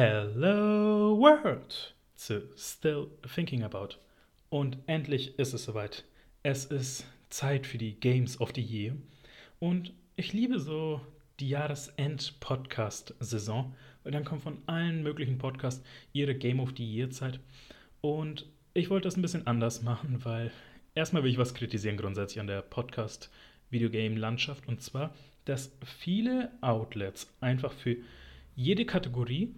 Hello World to Still Thinking About. Und endlich ist es soweit. Es ist Zeit für die Games of the Year. Und ich liebe so die Jahresend-Podcast-Saison, weil dann kommt von allen möglichen Podcasts ihre Game of the Year-Zeit. Und ich wollte das ein bisschen anders machen, weil erstmal will ich was kritisieren grundsätzlich an der Podcast-Videogame-Landschaft. Und zwar, dass viele Outlets einfach für jede Kategorie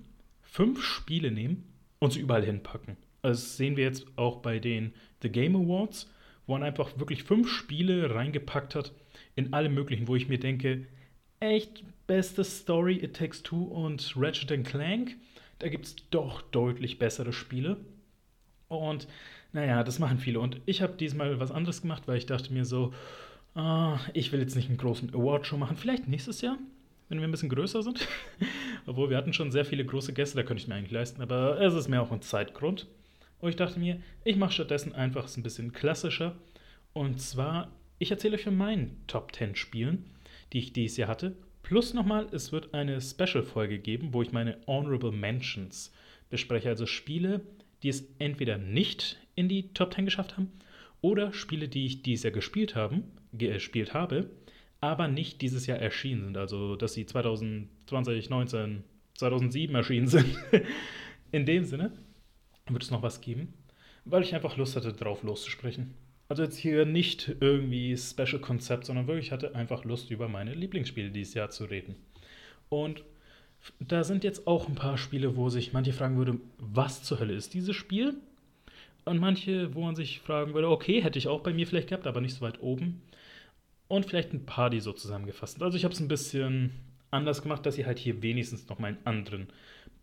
fünf Spiele nehmen und sie überall hinpacken. Also das sehen wir jetzt auch bei den The Game Awards, wo man einfach wirklich fünf Spiele reingepackt hat in alle möglichen, wo ich mir denke, echt beste Story It Takes Two und Ratchet Clank. Da gibt es doch deutlich bessere Spiele. Und naja, das machen viele. Und ich habe diesmal was anderes gemacht, weil ich dachte mir so, ah, ich will jetzt nicht einen großen Award-Show machen. Vielleicht nächstes Jahr wenn wir ein bisschen größer sind. Obwohl wir hatten schon sehr viele große Gäste, da könnte ich mir eigentlich leisten, aber es ist mir auch ein Zeitgrund. Und ich dachte mir, ich mache stattdessen einfach es ein bisschen klassischer. Und zwar, ich erzähle euch von meinen Top 10 Spielen, die ich dieses Jahr hatte. Plus nochmal, es wird eine Special-Folge geben, wo ich meine Honorable Mentions bespreche. Also Spiele, die es entweder nicht in die Top 10 geschafft haben oder Spiele, die ich dieses Jahr gespielt, haben, gespielt habe, aber nicht dieses Jahr erschienen sind. Also, dass sie 2020, 19, 2007 erschienen sind. In dem Sinne wird es noch was geben, weil ich einfach Lust hatte, drauf loszusprechen. Also jetzt hier nicht irgendwie Special Konzept, sondern wirklich hatte einfach Lust, über meine Lieblingsspiele dieses Jahr zu reden. Und da sind jetzt auch ein paar Spiele, wo sich manche fragen würde, was zur Hölle ist dieses Spiel? Und manche, wo man sich fragen würde, okay, hätte ich auch bei mir vielleicht gehabt, aber nicht so weit oben und vielleicht ein paar, die so zusammengefasst Also ich habe es ein bisschen anders gemacht, dass ihr halt hier wenigstens noch mal einen anderen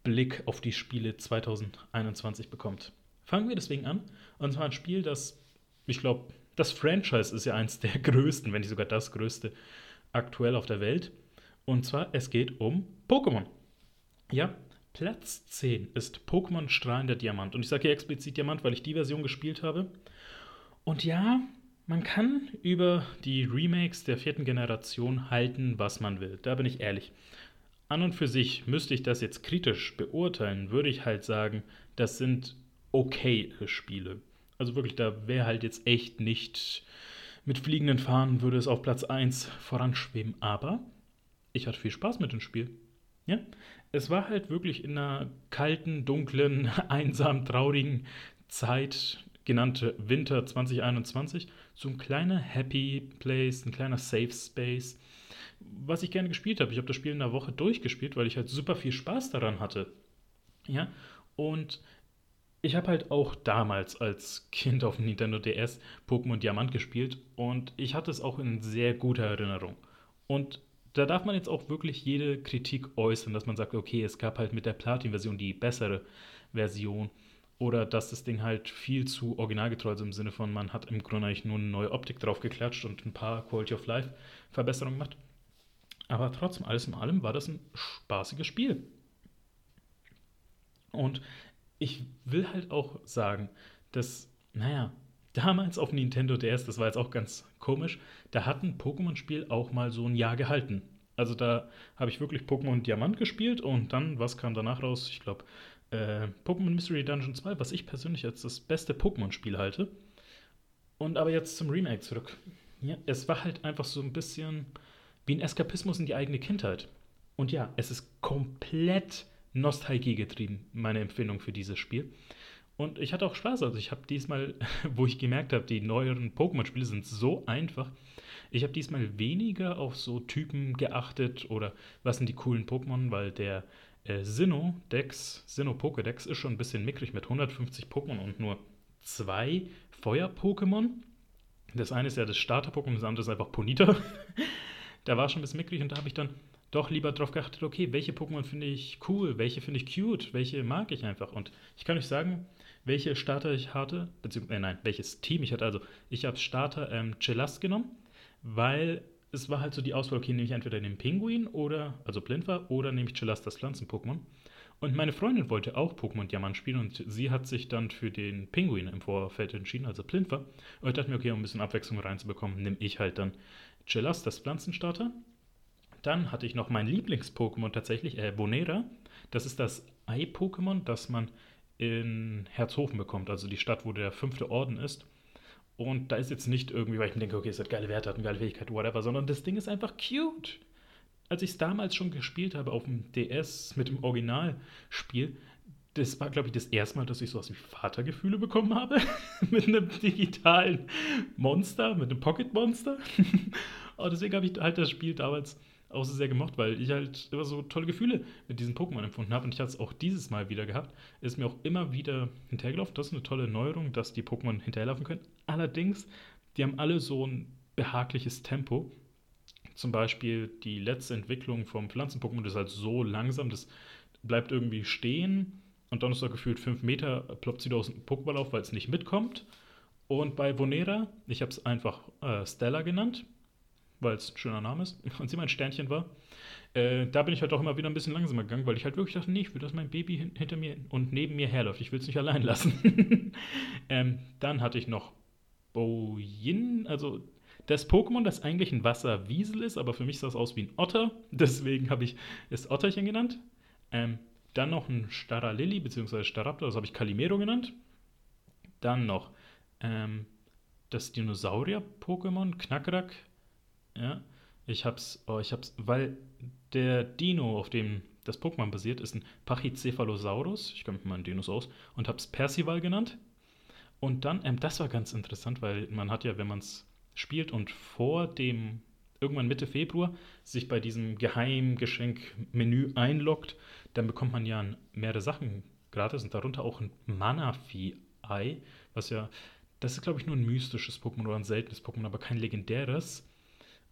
Blick auf die Spiele 2021 bekommt. Fangen wir deswegen an. Und zwar ein Spiel, das, ich glaube, das Franchise ist ja eins der größten, wenn nicht sogar das größte aktuell auf der Welt. Und zwar, es geht um Pokémon. Ja, Platz 10 ist Pokémon Strahlender Diamant. Und ich sage hier explizit Diamant, weil ich die Version gespielt habe. Und ja, man kann über die Remakes der vierten Generation halten, was man will. Da bin ich ehrlich. An und für sich müsste ich das jetzt kritisch beurteilen, würde ich halt sagen, das sind okay Spiele. Also wirklich, da wäre halt jetzt echt nicht mit fliegenden Fahnen würde es auf Platz 1 voranschweben. Aber ich hatte viel Spaß mit dem Spiel. Ja? Es war halt wirklich in einer kalten, dunklen, einsam, traurigen Zeit genannte Winter 2021 so ein kleiner Happy Place, ein kleiner Safe Space, was ich gerne gespielt habe. Ich habe das Spiel in der Woche durchgespielt, weil ich halt super viel Spaß daran hatte. Ja, und ich habe halt auch damals als Kind auf dem Nintendo DS Pokémon Diamant gespielt und ich hatte es auch in sehr guter Erinnerung. Und da darf man jetzt auch wirklich jede Kritik äußern, dass man sagt, okay, es gab halt mit der Platin-Version die bessere Version oder dass das Ding halt viel zu originalgetreu ist im Sinne von, man hat im Grunde eigentlich nur eine neue Optik drauf geklatscht und ein paar Quality of Life Verbesserungen gemacht. Aber trotzdem, alles in allem war das ein spaßiges Spiel. Und ich will halt auch sagen, dass, naja, damals auf Nintendo DS, das war jetzt auch ganz komisch, da hat ein Pokémon-Spiel auch mal so ein Jahr gehalten. Also da habe ich wirklich Pokémon Diamant gespielt und dann, was kam danach raus? Ich glaube, äh, Pokémon Mystery Dungeon 2, was ich persönlich als das beste Pokémon-Spiel halte. Und aber jetzt zum Remake zurück. Ja, es war halt einfach so ein bisschen wie ein Eskapismus in die eigene Kindheit. Und ja, es ist komplett Nostalgie getrieben, meine Empfindung für dieses Spiel. Und ich hatte auch Spaß. Also ich habe diesmal, wo ich gemerkt habe, die neueren Pokémon-Spiele sind so einfach. Ich habe diesmal weniger auf so Typen geachtet oder was sind die coolen Pokémon, weil der äh, Sinnoh-Dex, Sinnoh-Pokédex ist schon ein bisschen mickrig mit 150 Pokémon und nur zwei Feuer-Pokémon. Das eine ist ja das Starter-Pokémon, das andere ist einfach Ponita. da war schon ein bisschen mickrig und da habe ich dann doch lieber drauf geachtet, okay, welche Pokémon finde ich cool, welche finde ich cute, welche mag ich einfach. Und ich kann euch sagen, welche Starter ich hatte, beziehungsweise, äh, nein, welches Team ich hatte. Also, ich habe Starter ähm, Chelast genommen, weil es war halt so die Auswahl, okay, nehme ich entweder den Pinguin oder, also Blindwar, oder nehme ich Chelas, das Pflanzen-Pokémon. Und meine Freundin wollte auch Pokémon Diamant spielen und sie hat sich dann für den Pinguin im Vorfeld entschieden, also Plintwa. Und ich dachte mir, okay, um ein bisschen Abwechslung reinzubekommen, nehme ich halt dann Chelas, das Pflanzenstarter. Dann hatte ich noch mein Lieblings-Pokémon tatsächlich, äh, Bonera. Das ist das Ei-Pokémon, das man in Herzhofen bekommt, also die Stadt, wo der fünfte Orden ist. Und da ist jetzt nicht irgendwie, weil ich mir denke, okay, es hat geile Werte, hat eine geile Fähigkeit, whatever, sondern das Ding ist einfach cute. Als ich es damals schon gespielt habe auf dem DS mit dem Originalspiel, das war, glaube ich, das erste Mal, dass ich sowas wie Vatergefühle bekommen habe. mit einem digitalen Monster, mit einem Pocket-Monster. Und deswegen habe ich halt das Spiel damals auch so sehr gemocht, weil ich halt immer so tolle Gefühle mit diesen Pokémon empfunden habe. Und ich hatte es auch dieses Mal wieder gehabt. Ist mir auch immer wieder hinterhergelaufen. Das ist eine tolle Neuerung, dass die Pokémon hinterherlaufen können. Allerdings, die haben alle so ein behagliches Tempo. Zum Beispiel die letzte Entwicklung vom Pflanzen-Pokémon ist halt so langsam, das bleibt irgendwie stehen und dann ist er gefühlt 5 Meter, ploppt sie da aus dem Pokéball auf, weil es nicht mitkommt. Und bei Vonera, ich habe es einfach äh, Stella genannt, weil es ein schöner Name ist und sie mein Sternchen war. Äh, da bin ich halt auch immer wieder ein bisschen langsamer gegangen, weil ich halt wirklich dachte, nee, ich will, dass mein Baby hin hinter mir und neben mir herläuft. Ich will es nicht allein lassen. ähm, dann hatte ich noch Boyin, also das Pokémon, das eigentlich ein Wasserwiesel ist, aber für mich sah es aus wie ein Otter. Deswegen habe ich es Otterchen genannt. Ähm, dann noch ein Staralilli, beziehungsweise Staraptor, das habe ich Calimero genannt. Dann noch ähm, das Dinosaurier-Pokémon, Knackrack. Ja, ich hab's, oh, ich hab's, weil der Dino, auf dem das Pokémon basiert, ist ein Pachycephalosaurus. Ich kenne mich mal an Dinos aus. Und hab's Percival genannt. Und dann, ähm, das war ganz interessant, weil man hat ja, wenn man es spielt und vor dem, irgendwann Mitte Februar, sich bei diesem Geheimgeschenk-Menü einloggt, dann bekommt man ja mehrere Sachen gratis und darunter auch ein Manaphy-Ei, was ja, das ist glaube ich nur ein mystisches Pokémon oder ein seltenes Pokémon, aber kein legendäres.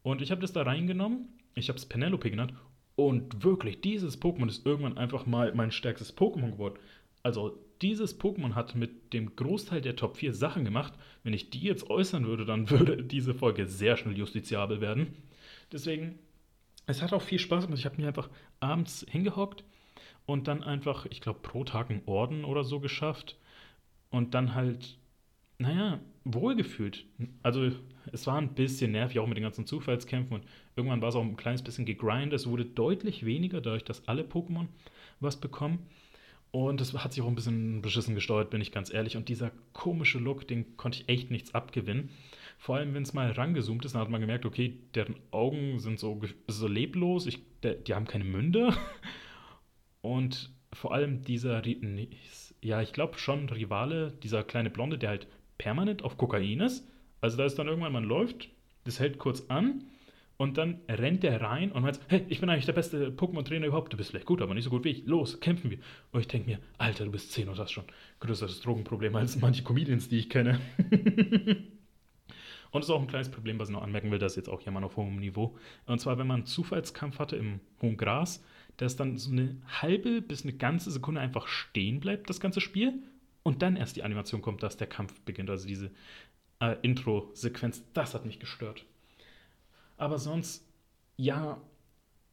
Und ich habe das da reingenommen, ich habe es Penelope genannt und wirklich, dieses Pokémon ist irgendwann einfach mal mein stärkstes Pokémon geworden. Also dieses Pokémon hat mit dem Großteil der Top 4 Sachen gemacht. Wenn ich die jetzt äußern würde, dann würde diese Folge sehr schnell justiziabel werden. Deswegen, es hat auch viel Spaß gemacht. Ich habe mich einfach abends hingehockt und dann einfach, ich glaube, pro Tag einen Orden oder so geschafft und dann halt, naja, wohlgefühlt. Also es war ein bisschen nervig, auch mit den ganzen Zufallskämpfen und irgendwann war es auch ein kleines bisschen gegrindet. Es wurde deutlich weniger, dadurch, dass alle Pokémon was bekommen. Und es hat sich auch ein bisschen beschissen gesteuert, bin ich ganz ehrlich. Und dieser komische Look, den konnte ich echt nichts abgewinnen. Vor allem, wenn es mal rangezoomt ist, dann hat man gemerkt, okay, deren Augen sind so, so leblos, ich, der, die haben keine Münder. Und vor allem dieser, ja, ich glaube schon Rivale, dieser kleine Blonde, der halt permanent auf Kokain ist. Also da ist dann irgendwann, man läuft, das hält kurz an und dann rennt der rein und meint, hey, ich bin eigentlich der beste Pokémon-Trainer überhaupt. Du bist vielleicht gut, aber nicht so gut wie ich. Los, kämpfen wir. Und ich denke mir, Alter, du bist 10 und hast schon größeres Drogenproblem als manche Comedians, die ich kenne. und es ist auch ein kleines Problem, was ich noch anmerken will, das ist jetzt auch jemand auf hohem Niveau. Und zwar, wenn man einen Zufallskampf hatte im hohen Gras, dass dann so eine halbe bis eine ganze Sekunde einfach stehen bleibt, das ganze Spiel, und dann erst die Animation kommt, dass der Kampf beginnt. Also diese äh, Intro-Sequenz, das hat mich gestört. Aber sonst, ja,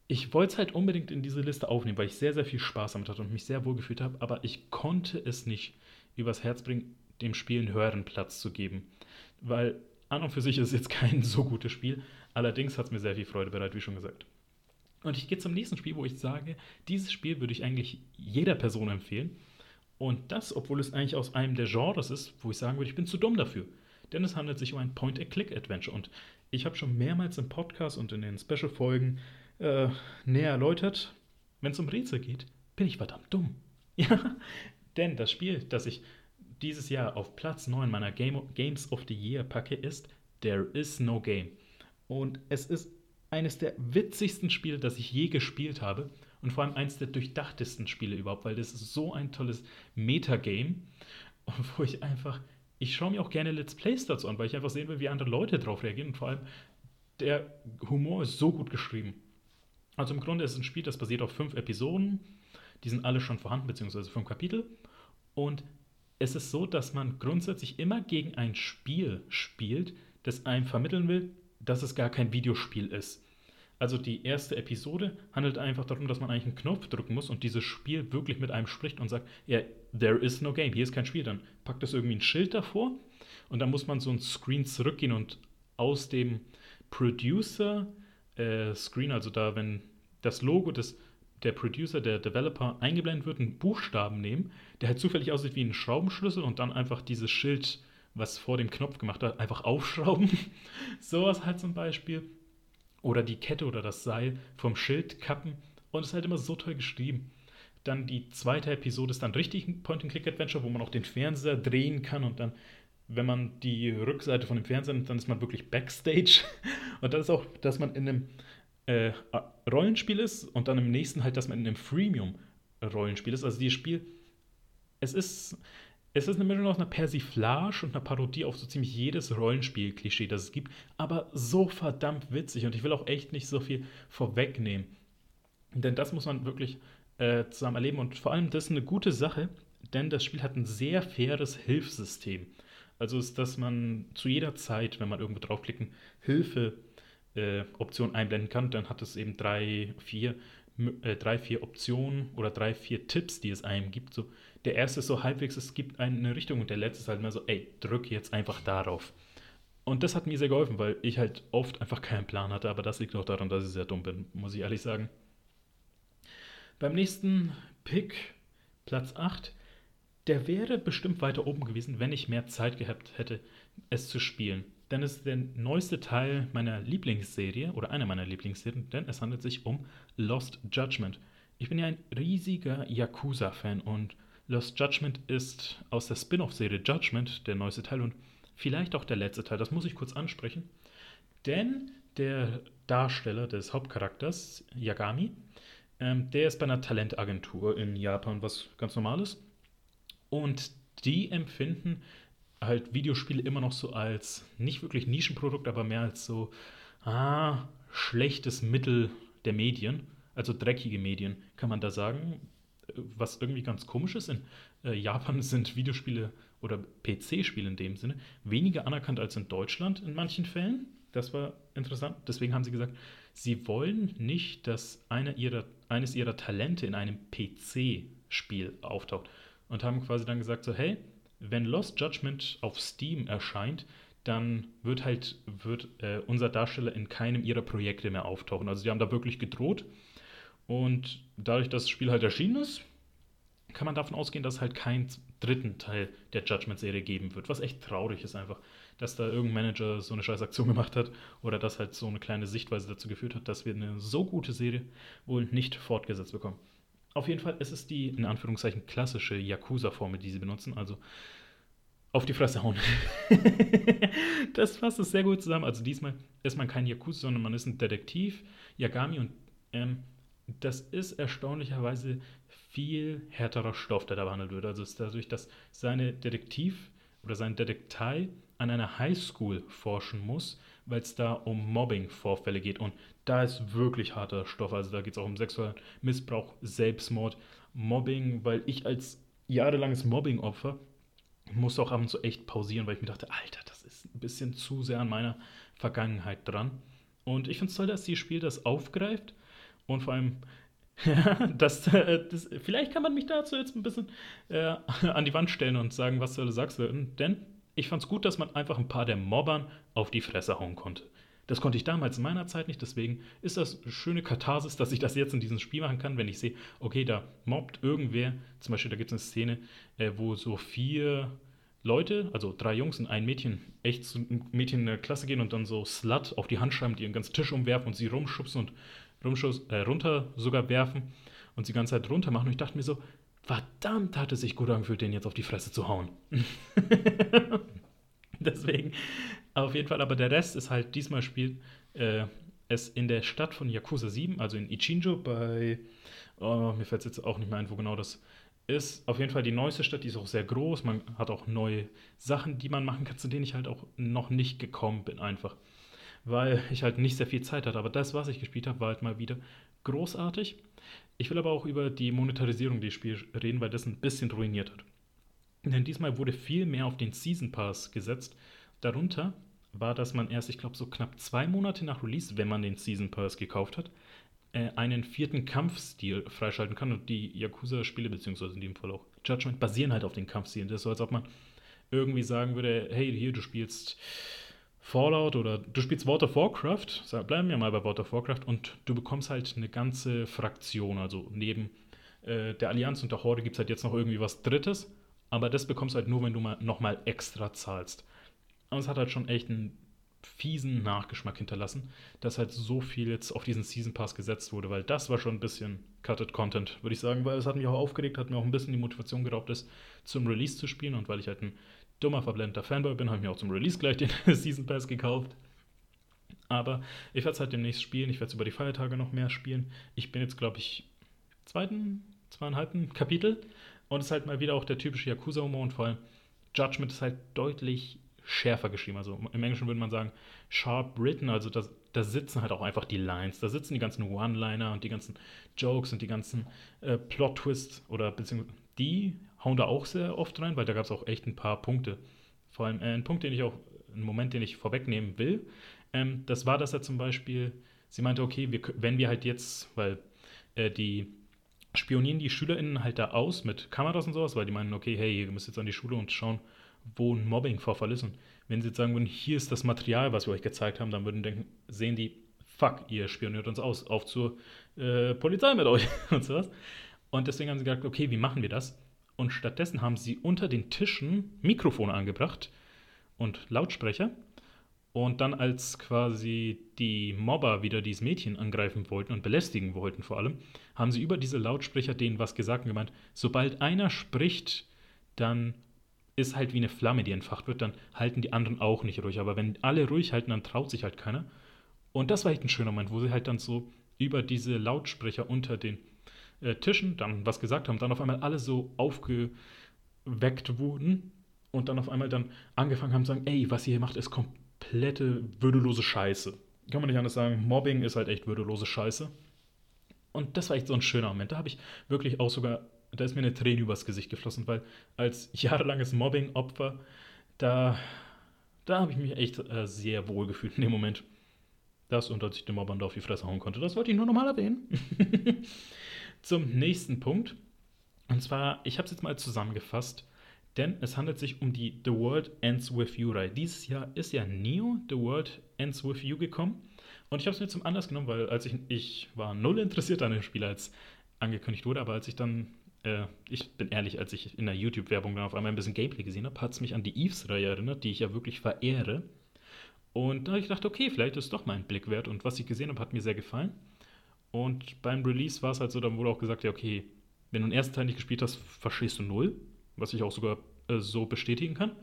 ich wollte es halt unbedingt in diese Liste aufnehmen, weil ich sehr, sehr viel Spaß damit hatte und mich sehr wohl gefühlt habe, aber ich konnte es nicht übers Herz bringen, dem Spiel einen höheren Platz zu geben. Weil an und für sich ist es jetzt kein so gutes Spiel, allerdings hat es mir sehr viel Freude bereitet, wie schon gesagt. Und ich gehe zum nächsten Spiel, wo ich sage, dieses Spiel würde ich eigentlich jeder Person empfehlen. Und das, obwohl es eigentlich aus einem der Genres ist, wo ich sagen würde, ich bin zu dumm dafür. Denn es handelt sich um ein Point-and-Click-Adventure. Und ich habe schon mehrmals im Podcast und in den Special-Folgen äh, näher erläutert, wenn es um Rätsel geht, bin ich verdammt dumm. Ja, denn das Spiel, das ich dieses Jahr auf Platz 9 meiner Game Games of the Year packe, ist There is no game. Und es ist eines der witzigsten Spiele, das ich je gespielt habe. Und vor allem eines der durchdachtesten Spiele überhaupt, weil das ist so ein tolles Metagame, wo ich einfach, ich schaue mir auch gerne Let's Plays dazu an, weil ich einfach sehen will, wie andere Leute darauf reagieren. Und vor allem, der Humor ist so gut geschrieben. Also im Grunde ist es ein Spiel, das basiert auf fünf Episoden. Die sind alle schon vorhanden, beziehungsweise fünf Kapitel. Und es ist so, dass man grundsätzlich immer gegen ein Spiel spielt, das einem vermitteln will, dass es gar kein Videospiel ist. Also die erste Episode handelt einfach darum, dass man eigentlich einen Knopf drücken muss und dieses Spiel wirklich mit einem spricht und sagt, ja, there is no game, hier ist kein Spiel. Dann packt es irgendwie ein Schild davor und dann muss man so ein Screen zurückgehen und aus dem Producer äh, Screen, also da, wenn das Logo des der Producer, der Developer eingeblendet wird, einen Buchstaben nehmen, der halt zufällig aussieht wie ein Schraubenschlüssel und dann einfach dieses Schild, was vor dem Knopf gemacht hat, einfach aufschrauben. Sowas halt zum Beispiel. Oder die Kette oder das Seil vom Schild kappen. Und es ist halt immer so toll geschrieben. Dann die zweite Episode ist dann richtig ein Point-and-Click-Adventure, wo man auch den Fernseher drehen kann und dann, wenn man die Rückseite von dem Fernseher nimmt, dann ist man wirklich Backstage. Und dann ist auch, dass man in einem äh, Rollenspiel ist und dann im nächsten halt, dass man in einem Freemium-Rollenspiel ist. Also dieses Spiel, es ist, es ist eine Mischung aus einer Persiflage und einer Parodie auf so ziemlich jedes Rollenspiel-Klischee, das es gibt, aber so verdammt witzig und ich will auch echt nicht so viel vorwegnehmen. Denn das muss man wirklich äh, zusammen erleben und vor allem das ist eine gute Sache, denn das Spiel hat ein sehr faires Hilfssystem. Also ist, dass man zu jeder Zeit, wenn man irgendwo draufklicken, Hilfe äh, einblenden kann, dann hat es eben drei, vier, äh, drei, vier Optionen oder drei, vier Tipps, die es einem gibt. So, der erste ist so halbwegs, es gibt eine Richtung und der letzte ist halt mehr so, ey, drück jetzt einfach darauf. Und das hat mir sehr geholfen, weil ich halt oft einfach keinen Plan hatte, aber das liegt auch daran, dass ich sehr dumm bin, muss ich ehrlich sagen. Beim nächsten Pick, Platz 8, der wäre bestimmt weiter oben gewesen, wenn ich mehr Zeit gehabt hätte, es zu spielen. Denn es ist der neueste Teil meiner Lieblingsserie oder einer meiner Lieblingsserien, denn es handelt sich um Lost Judgment. Ich bin ja ein riesiger Yakuza-Fan und Lost Judgment ist aus der Spin-off-Serie Judgment der neueste Teil und vielleicht auch der letzte Teil. Das muss ich kurz ansprechen. Denn der Darsteller des Hauptcharakters, Yagami, ähm, der ist bei einer Talentagentur in Japan, was ganz normal ist. Und die empfinden halt Videospiele immer noch so als nicht wirklich Nischenprodukt, aber mehr als so ah, schlechtes Mittel der Medien, also dreckige Medien, kann man da sagen. Was irgendwie ganz komisch ist, in äh, Japan sind Videospiele oder PC-Spiele in dem Sinne weniger anerkannt als in Deutschland in manchen Fällen. Das war interessant. Deswegen haben sie gesagt, sie wollen nicht, dass eine ihrer, eines ihrer Talente in einem PC-Spiel auftaucht. Und haben quasi dann gesagt, so, hey, wenn Lost Judgment auf Steam erscheint, dann wird halt wird, äh, unser Darsteller in keinem ihrer Projekte mehr auftauchen. Also die haben da wirklich gedroht. Und dadurch, dass das Spiel halt erschienen ist, kann man davon ausgehen, dass es halt keinen dritten Teil der Judgment-Serie geben wird. Was echt traurig ist einfach, dass da irgendein Manager so eine scheiß Aktion gemacht hat oder dass halt so eine kleine Sichtweise dazu geführt hat, dass wir eine so gute Serie wohl nicht fortgesetzt bekommen. Auf jeden Fall ist es die, in Anführungszeichen, klassische Yakuza-Formel, die sie benutzen. Also auf die Fresse hauen. das fasst es sehr gut zusammen. Also diesmal ist man kein Yakuza, sondern man ist ein Detektiv, Yagami. Und ähm, das ist erstaunlicherweise viel härterer Stoff, der da behandelt wird. Also ist dadurch, dass seine Detektiv oder sein Detektei an einer Highschool forschen muss, weil es da um Mobbing-Vorfälle geht. Und da ist wirklich harter Stoff. Also da geht es auch um sexuellen Missbrauch, Selbstmord, Mobbing, weil ich als jahrelanges Mobbing-Opfer musste auch ab und zu echt pausieren, weil ich mir dachte, Alter, das ist ein bisschen zu sehr an meiner Vergangenheit dran. Und ich finde es toll, dass dieses Spiel das aufgreift und vor allem, ja, das, äh, das, vielleicht kann man mich dazu jetzt ein bisschen äh, an die Wand stellen und sagen, was du sagst. Denn ich fand es gut, dass man einfach ein paar der Mobbern auf die Fresse hauen konnte. Das konnte ich damals in meiner Zeit nicht, deswegen ist das eine schöne Katharsis, dass ich das jetzt in diesem Spiel machen kann, wenn ich sehe, okay, da mobbt irgendwer, zum Beispiel, da gibt es eine Szene, äh, wo so vier Leute, also drei Jungs und ein Mädchen, echt zu einem Mädchen in der Klasse gehen und dann so Slut auf die Hand schreiben, die ihren ganzen Tisch umwerfen und sie rumschubsen und rumschuss, äh, runter sogar werfen und sie die ganze Zeit runter machen. Und ich dachte mir so, verdammt hat es sich gut angefühlt, den jetzt auf die Fresse zu hauen. Deswegen, auf jeden Fall, aber der Rest ist halt, diesmal spielt äh, es in der Stadt von Yakuza 7, also in Ichinjo bei, oh, mir fällt es jetzt auch nicht mehr ein, wo genau das ist. Auf jeden Fall die neueste Stadt, die ist auch sehr groß, man hat auch neue Sachen, die man machen kann, zu denen ich halt auch noch nicht gekommen bin einfach. Weil ich halt nicht sehr viel Zeit hatte, aber das, was ich gespielt habe, war halt mal wieder großartig. Ich will aber auch über die Monetarisierung des Spiels reden, weil das ein bisschen ruiniert hat. Denn diesmal wurde viel mehr auf den Season Pass gesetzt. Darunter war, dass man erst, ich glaube, so knapp zwei Monate nach Release, wenn man den Season Pass gekauft hat, äh, einen vierten Kampfstil freischalten kann. Und die Yakuza-Spiele, beziehungsweise in dem Fall auch Judgment, basieren halt auf den Kampfstilen. Das ist so, als ob man irgendwie sagen würde, hey, hier, du spielst Fallout oder du spielst World of Warcraft, bleiben wir mal bei World of Warcraft, und du bekommst halt eine ganze Fraktion, also neben äh, der Allianz und der Horde gibt es halt jetzt noch irgendwie was Drittes, aber das bekommst du halt nur, wenn du mal nochmal extra zahlst. Aber es hat halt schon echt einen fiesen Nachgeschmack hinterlassen, dass halt so viel jetzt auf diesen Season Pass gesetzt wurde, weil das war schon ein bisschen Cutted Content, würde ich sagen, weil es hat mich auch aufgeregt, hat mir auch ein bisschen die Motivation geraubt, das zum Release zu spielen und weil ich halt ein dummer, verblendender Fanboy bin, habe ich mir auch zum Release gleich den Season Pass gekauft. Aber ich werde es halt demnächst spielen. Ich werde es über die Feiertage noch mehr spielen. Ich bin jetzt, glaube ich, zweiten, zweieinhalben Kapitel. Und es ist halt mal wieder auch der typische Yakuza-Humor und vor allem Judgment ist halt deutlich schärfer geschrieben. Also im Englischen würde man sagen sharp written. Also da, da sitzen halt auch einfach die Lines. Da sitzen die ganzen One-Liner und die ganzen Jokes und die ganzen äh, Plot-Twists oder beziehungsweise die hauen da auch sehr oft rein, weil da gab es auch echt ein paar Punkte. Vor allem äh, ein Punkt, den ich auch, ein Moment, den ich vorwegnehmen will, ähm, das war, dass er zum Beispiel, sie meinte, okay, wir, wenn wir halt jetzt, weil äh, die spionieren die SchülerInnen halt da aus mit Kameras und sowas, weil die meinen, okay, hey, ihr müsst jetzt an die Schule und schauen, wo ein Mobbing-Vorfall ist. Und wenn sie jetzt sagen würden, hier ist das Material, was wir euch gezeigt haben, dann würden denken, sehen die, fuck, ihr spioniert uns aus, auf zur äh, Polizei mit euch und sowas. Und deswegen haben sie gesagt, okay, wie machen wir das? Und stattdessen haben sie unter den Tischen Mikrofone angebracht und Lautsprecher. Und dann, als quasi die Mobber wieder dieses Mädchen angreifen wollten und belästigen wollten vor allem, haben sie über diese Lautsprecher denen was gesagt und gemeint, sobald einer spricht, dann ist halt wie eine Flamme, die entfacht wird, dann halten die anderen auch nicht ruhig. Aber wenn alle ruhig halten, dann traut sich halt keiner. Und das war halt ein schöner Moment, wo sie halt dann so über diese Lautsprecher unter den äh, Tischen dann was gesagt haben, dann auf einmal alle so aufgeweckt wurden und dann auf einmal dann angefangen haben zu sagen, ey, was ihr hier macht, ist komplette würdelose Scheiße. Kann man nicht anders sagen, Mobbing ist halt echt würdelose Scheiße. Und das war echt so ein schöner Moment. Da habe ich wirklich auch sogar, da ist mir eine Träne übers Gesicht geflossen, weil als jahrelanges Mobbing-Opfer, da, da habe ich mich echt äh, sehr wohl gefühlt in dem Moment. Das und als ich den Mobbern da auf die Fresse hauen konnte. Das wollte ich nur nochmal erwähnen. zum nächsten Punkt. Und zwar, ich habe es jetzt mal zusammengefasst, denn es handelt sich um die The World Ends With You Reihe. Dieses Jahr ist ja Neo The World Ends With You gekommen. Und ich habe es mir zum Anlass genommen, weil als ich, ich war null interessiert an dem Spiel, als angekündigt wurde, aber als ich dann, äh, ich bin ehrlich, als ich in der YouTube-Werbung dann auf einmal ein bisschen Gameplay gesehen habe, hat es mich an die Eves-Reihe erinnert, die ich ja wirklich verehre. Und da habe ich gedacht, okay, vielleicht ist es doch mal ein Blick wert. Und was ich gesehen habe, hat mir sehr gefallen. Und beim Release war es halt so, dann wurde auch gesagt, ja, okay, wenn du den ersten Teil nicht gespielt hast, verstehst du null, was ich auch sogar äh, so bestätigen kann.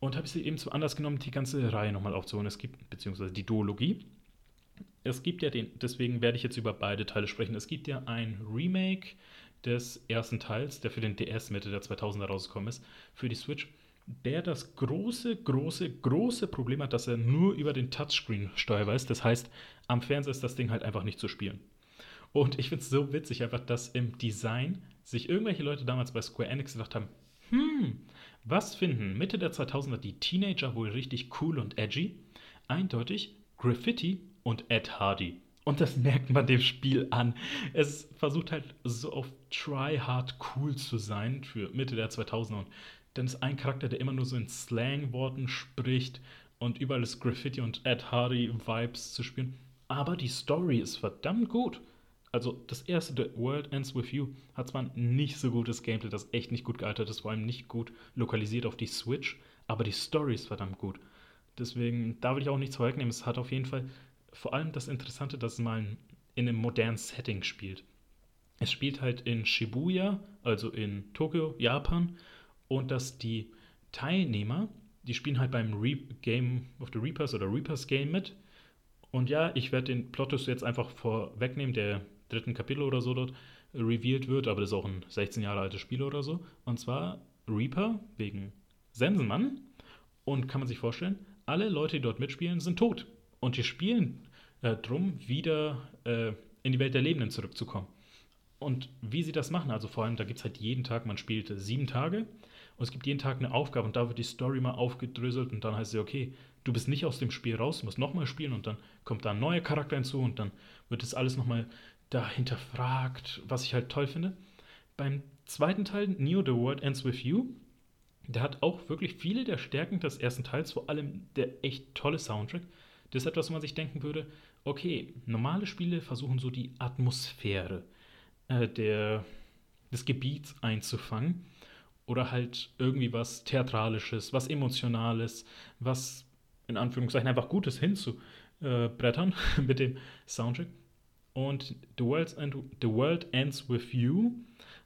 Und habe ich sie eben zum Anlass genommen, die ganze Reihe nochmal aufzuholen. Es gibt, beziehungsweise die Duologie. Es gibt ja den, deswegen werde ich jetzt über beide Teile sprechen. Es gibt ja ein Remake des ersten Teils, der für den DS Mitte der 2000er rausgekommen ist, für die Switch, der das große, große, große Problem hat, dass er nur über den Touchscreen steuerbar ist. Das heißt, am Fernseher ist das Ding halt einfach nicht zu spielen. Und ich finde es so witzig einfach, dass im Design sich irgendwelche Leute damals bei Square Enix gedacht haben, hm, was finden Mitte der 2000er die Teenager wohl richtig cool und edgy? Eindeutig Graffiti und Ed Hardy. Und das merkt man dem Spiel an. Es versucht halt so auf try hard cool zu sein für Mitte der 2000er. Und dann ist ein Charakter, der immer nur so in Slang-Worten spricht und überall ist Graffiti und Ed Hardy-Vibes zu spielen. Aber die Story ist verdammt gut also das erste The World Ends With You hat zwar nicht so gutes Gameplay, das echt nicht gut gealtert ist, vor allem nicht gut lokalisiert auf die Switch, aber die Story ist verdammt gut. Deswegen, da will ich auch nichts vorwegnehmen. Es hat auf jeden Fall vor allem das Interessante, dass es mal in einem modernen Setting spielt. Es spielt halt in Shibuya, also in Tokio, Japan, und dass die Teilnehmer, die spielen halt beim Re Game of the Reapers oder Reapers Game mit. Und ja, ich werde den Plottus jetzt einfach vorwegnehmen, der dritten Kapitel oder so dort revealed wird, aber das ist auch ein 16 Jahre altes Spiel oder so. Und zwar Reaper wegen Sensenmann. Und kann man sich vorstellen, alle Leute, die dort mitspielen, sind tot. Und die spielen äh, drum, wieder äh, in die Welt der Lebenden zurückzukommen. Und wie sie das machen, also vor allem, da gibt es halt jeden Tag, man spielt sieben Tage und es gibt jeden Tag eine Aufgabe und da wird die Story mal aufgedröselt und dann heißt es, okay, du bist nicht aus dem Spiel raus, du musst nochmal spielen und dann kommt da ein neuer Charakter hinzu und dann wird das alles nochmal da hinterfragt, was ich halt toll finde. Beim zweiten Teil, Neo The World Ends With You, Der hat auch wirklich viele der Stärken des ersten Teils, vor allem der echt tolle Soundtrack. Das ist etwas, wo man sich denken würde, okay, normale Spiele versuchen so die Atmosphäre äh, der, des Gebiets einzufangen oder halt irgendwie was Theatralisches, was Emotionales, was in Anführungszeichen einfach Gutes hinzubrettern mit dem Soundtrack. Und The World, End, The World Ends With You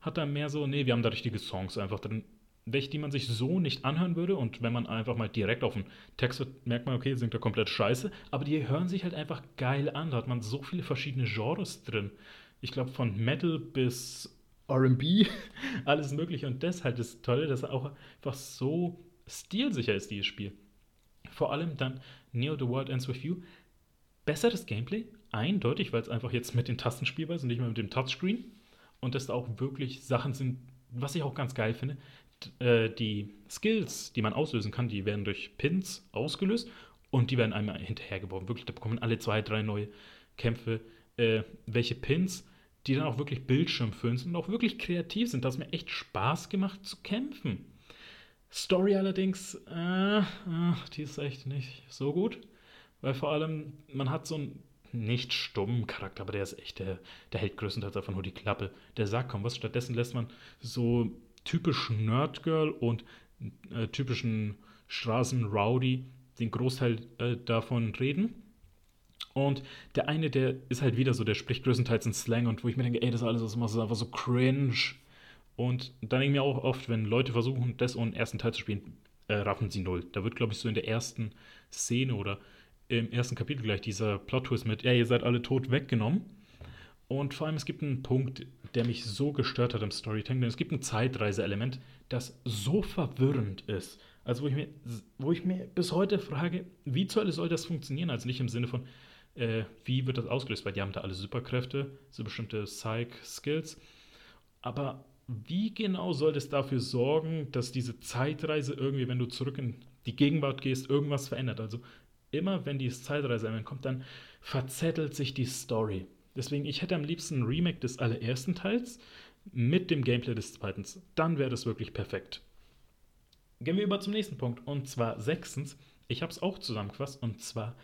hat da mehr so, nee, wir haben da richtige Songs einfach drin, welche, die man sich so nicht anhören würde. Und wenn man einfach mal direkt auf den Text hört, merkt man, okay, singt da komplett scheiße. Aber die hören sich halt einfach geil an. Da hat man so viele verschiedene Genres drin. Ich glaube, von Metal bis RB, alles Mögliche. Und das halt das Tolle, dass er auch einfach so stilsicher ist, dieses Spiel. Vor allem dann Neo The World Ends With You. Besseres Gameplay, eindeutig, weil es einfach jetzt mit den Tasten spielbar ist und nicht mehr mit dem Touchscreen. Und dass da auch wirklich Sachen sind, was ich auch ganz geil finde. Äh, die Skills, die man auslösen kann, die werden durch Pins ausgelöst und die werden einmal hinterhergeworfen. Wirklich, da bekommen alle zwei, drei neue Kämpfe äh, welche Pins die dann auch wirklich Bildschirm füllen und auch wirklich kreativ sind. Das hat mir echt Spaß gemacht zu kämpfen. Story allerdings, äh, äh, die ist echt nicht so gut. Weil vor allem, man hat so einen nicht stummen Charakter, aber der ist echt, der, der hält größtenteils einfach nur die Klappe. Der sagt kaum was. Stattdessen lässt man so typisch Nerdgirl und äh, typischen Straßen-Rowdy den Großteil äh, davon reden. Und der eine, der ist halt wieder so, der spricht größtenteils in Slang und wo ich mir denke, ey, das alles ist immer so, einfach so cringe. Und dann denke ich mir auch oft, wenn Leute versuchen, das und ersten Teil zu spielen, äh, raffen sie null. Da wird, glaube ich, so in der ersten Szene oder im ersten Kapitel gleich dieser Plot-Twist mit, ja, ihr seid alle tot weggenommen. Und vor allem, es gibt einen Punkt, der mich so gestört hat im Storytelling, denn es gibt ein Zeitreise-Element, das so verwirrend ist. Also, wo ich, mir, wo ich mir bis heute frage, wie zur Hölle soll das funktionieren? Also nicht im Sinne von, äh, wie wird das ausgelöst? Weil die haben da alle Superkräfte, so bestimmte Psych-Skills. Aber wie genau soll das dafür sorgen, dass diese Zeitreise irgendwie, wenn du zurück in die Gegenwart gehst, irgendwas verändert? Also immer, wenn dieses Zeitreise kommt, dann verzettelt sich die Story. Deswegen, ich hätte am liebsten ein Remake des allerersten Teils mit dem Gameplay des zweiten. Dann wäre das wirklich perfekt. Gehen wir über zum nächsten Punkt. Und zwar sechstens, ich habe es auch zusammengefasst, und zwar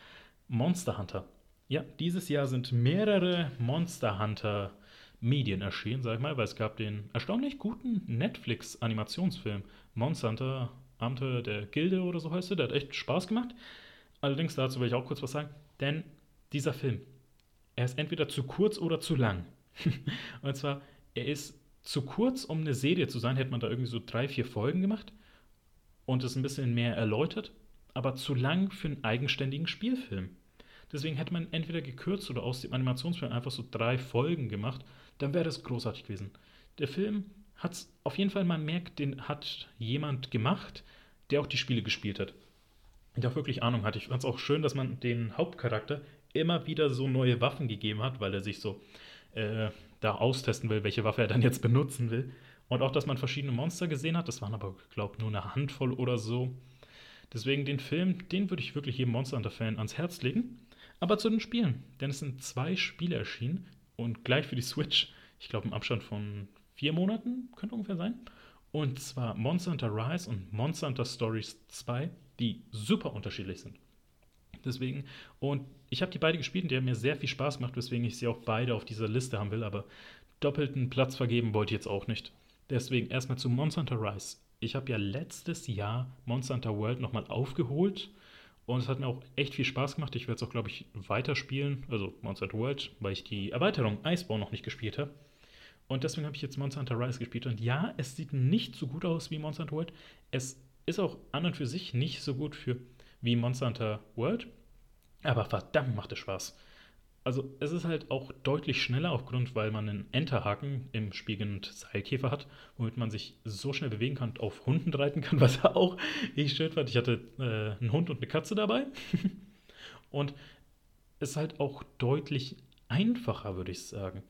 Monster Hunter. Ja, dieses Jahr sind mehrere Monster Hunter Medien erschienen, sag ich mal, weil es gab den erstaunlich guten Netflix-Animationsfilm Monster Hunter Abenteuer der Gilde oder so heißt er. Der hat echt Spaß gemacht. Allerdings dazu will ich auch kurz was sagen, denn dieser Film, er ist entweder zu kurz oder zu lang. Und zwar, er ist zu kurz, um eine Serie zu sein, hätte man da irgendwie so drei, vier Folgen gemacht und es ein bisschen mehr erläutert, aber zu lang für einen eigenständigen Spielfilm. Deswegen hätte man entweder gekürzt oder aus dem Animationsfilm einfach so drei Folgen gemacht, dann wäre das großartig gewesen. Der Film hat es auf jeden Fall, man merkt, den hat jemand gemacht, der auch die Spiele gespielt hat. Der auch wirklich Ahnung hat. Ich fand es auch schön, dass man den Hauptcharakter immer wieder so neue Waffen gegeben hat, weil er sich so äh, da austesten will, welche Waffe er dann jetzt benutzen will. Und auch, dass man verschiedene Monster gesehen hat. Das waren aber, glaube ich, nur eine Handvoll oder so. Deswegen den Film, den würde ich wirklich jedem Monster Hunter-Fan ans Herz legen. Aber zu den Spielen, denn es sind zwei Spiele erschienen und gleich für die Switch, ich glaube im Abstand von vier Monaten, könnte ungefähr sein. Und zwar Monster Hunter Rise und Monster Hunter Stories 2, die super unterschiedlich sind. Deswegen, und ich habe die beide gespielt und die haben mir sehr viel Spaß gemacht, weswegen ich sie auch beide auf dieser Liste haben will, aber doppelten Platz vergeben wollte ich jetzt auch nicht. Deswegen erstmal zu Monster Hunter Rise. Ich habe ja letztes Jahr Monster Hunter World nochmal aufgeholt und es hat mir auch echt viel Spaß gemacht. Ich werde es auch, glaube ich, weiterspielen. Also Monster Hunter World, weil ich die Erweiterung Iceborne noch nicht gespielt habe. Und deswegen habe ich jetzt Monster Hunter Rise gespielt. Und ja, es sieht nicht so gut aus wie Monster Hunter World. Es ist auch an und für sich nicht so gut für, wie Monster Hunter World. Aber verdammt macht es Spaß. Also es ist halt auch deutlich schneller aufgrund, weil man einen Enterhaken im spiegelnd Seilkäfer hat, womit man sich so schnell bewegen kann und auf Hunden reiten kann, was auch ich schön fand. Ich hatte äh, einen Hund und eine Katze dabei. und es ist halt auch deutlich einfacher, würde ich sagen.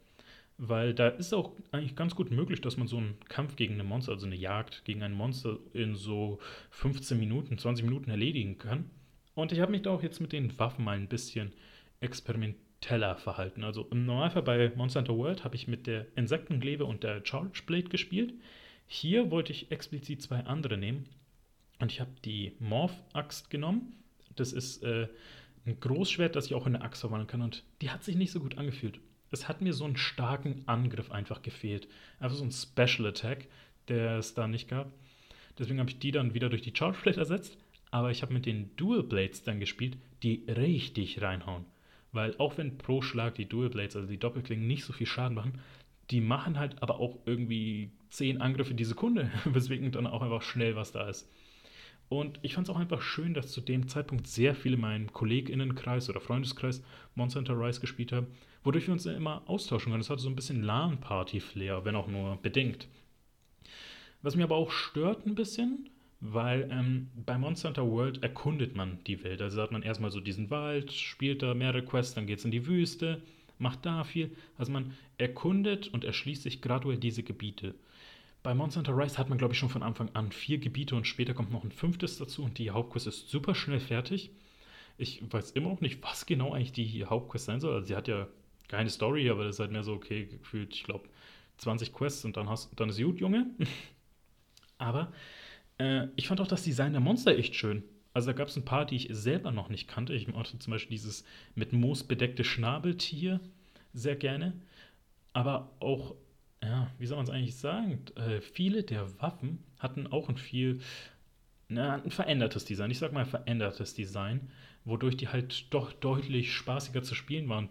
Weil da ist auch eigentlich ganz gut möglich, dass man so einen Kampf gegen ein Monster, also eine Jagd gegen ein Monster in so 15 Minuten, 20 Minuten erledigen kann. Und ich habe mich da auch jetzt mit den Waffen mal ein bisschen experimentiert Teller verhalten. Also im Normalfall bei Monster Hunter World habe ich mit der Insektenglebe und der Charge Blade gespielt. Hier wollte ich explizit zwei andere nehmen. Und ich habe die Morph-Axt genommen. Das ist äh, ein Großschwert, das ich auch in eine Axt verwandeln kann. Und die hat sich nicht so gut angefühlt. Es hat mir so einen starken Angriff einfach gefehlt. Einfach so ein Special Attack, der es da nicht gab. Deswegen habe ich die dann wieder durch die Charge Blade ersetzt. Aber ich habe mit den Dual Blades dann gespielt, die richtig reinhauen. Weil auch wenn pro Schlag die Dual Blades, also die Doppelklingen, nicht so viel Schaden machen, die machen halt aber auch irgendwie 10 Angriffe die Sekunde, weswegen dann auch einfach schnell was da ist. Und ich fand es auch einfach schön, dass zu dem Zeitpunkt sehr viele in meinem KollegInnenkreis oder Freundeskreis Monster Hunter Rise gespielt haben, wodurch wir uns immer austauschen können. Das hatte so ein bisschen LAN-Party-Flair, wenn auch nur bedingt. Was mir aber auch stört ein bisschen, weil ähm, bei Monster Hunter World erkundet man die Welt. Also hat man erstmal so diesen Wald, spielt da mehrere Quests, dann geht es in die Wüste, macht da viel. Also man erkundet und erschließt sich graduell diese Gebiete. Bei Monster Hunter Rise hat man, glaube ich, schon von Anfang an vier Gebiete und später kommt noch ein fünftes dazu und die Hauptquest ist super schnell fertig. Ich weiß immer noch nicht, was genau eigentlich die Hauptquest sein soll. Also sie hat ja keine Story, aber das ist halt mehr so, okay, gefühlt, ich glaube, 20 Quests und dann, hast, dann ist gut, Junge. aber äh, ich fand auch das Design der Monster echt schön. Also da gab es ein paar, die ich selber noch nicht kannte. Ich mochte zum Beispiel dieses mit Moos bedeckte Schnabeltier sehr gerne. Aber auch ja, wie soll man es eigentlich sagen? Äh, viele der Waffen hatten auch ein viel, na, ein verändertes Design. Ich sag mal verändertes Design, wodurch die halt doch deutlich spaßiger zu spielen waren.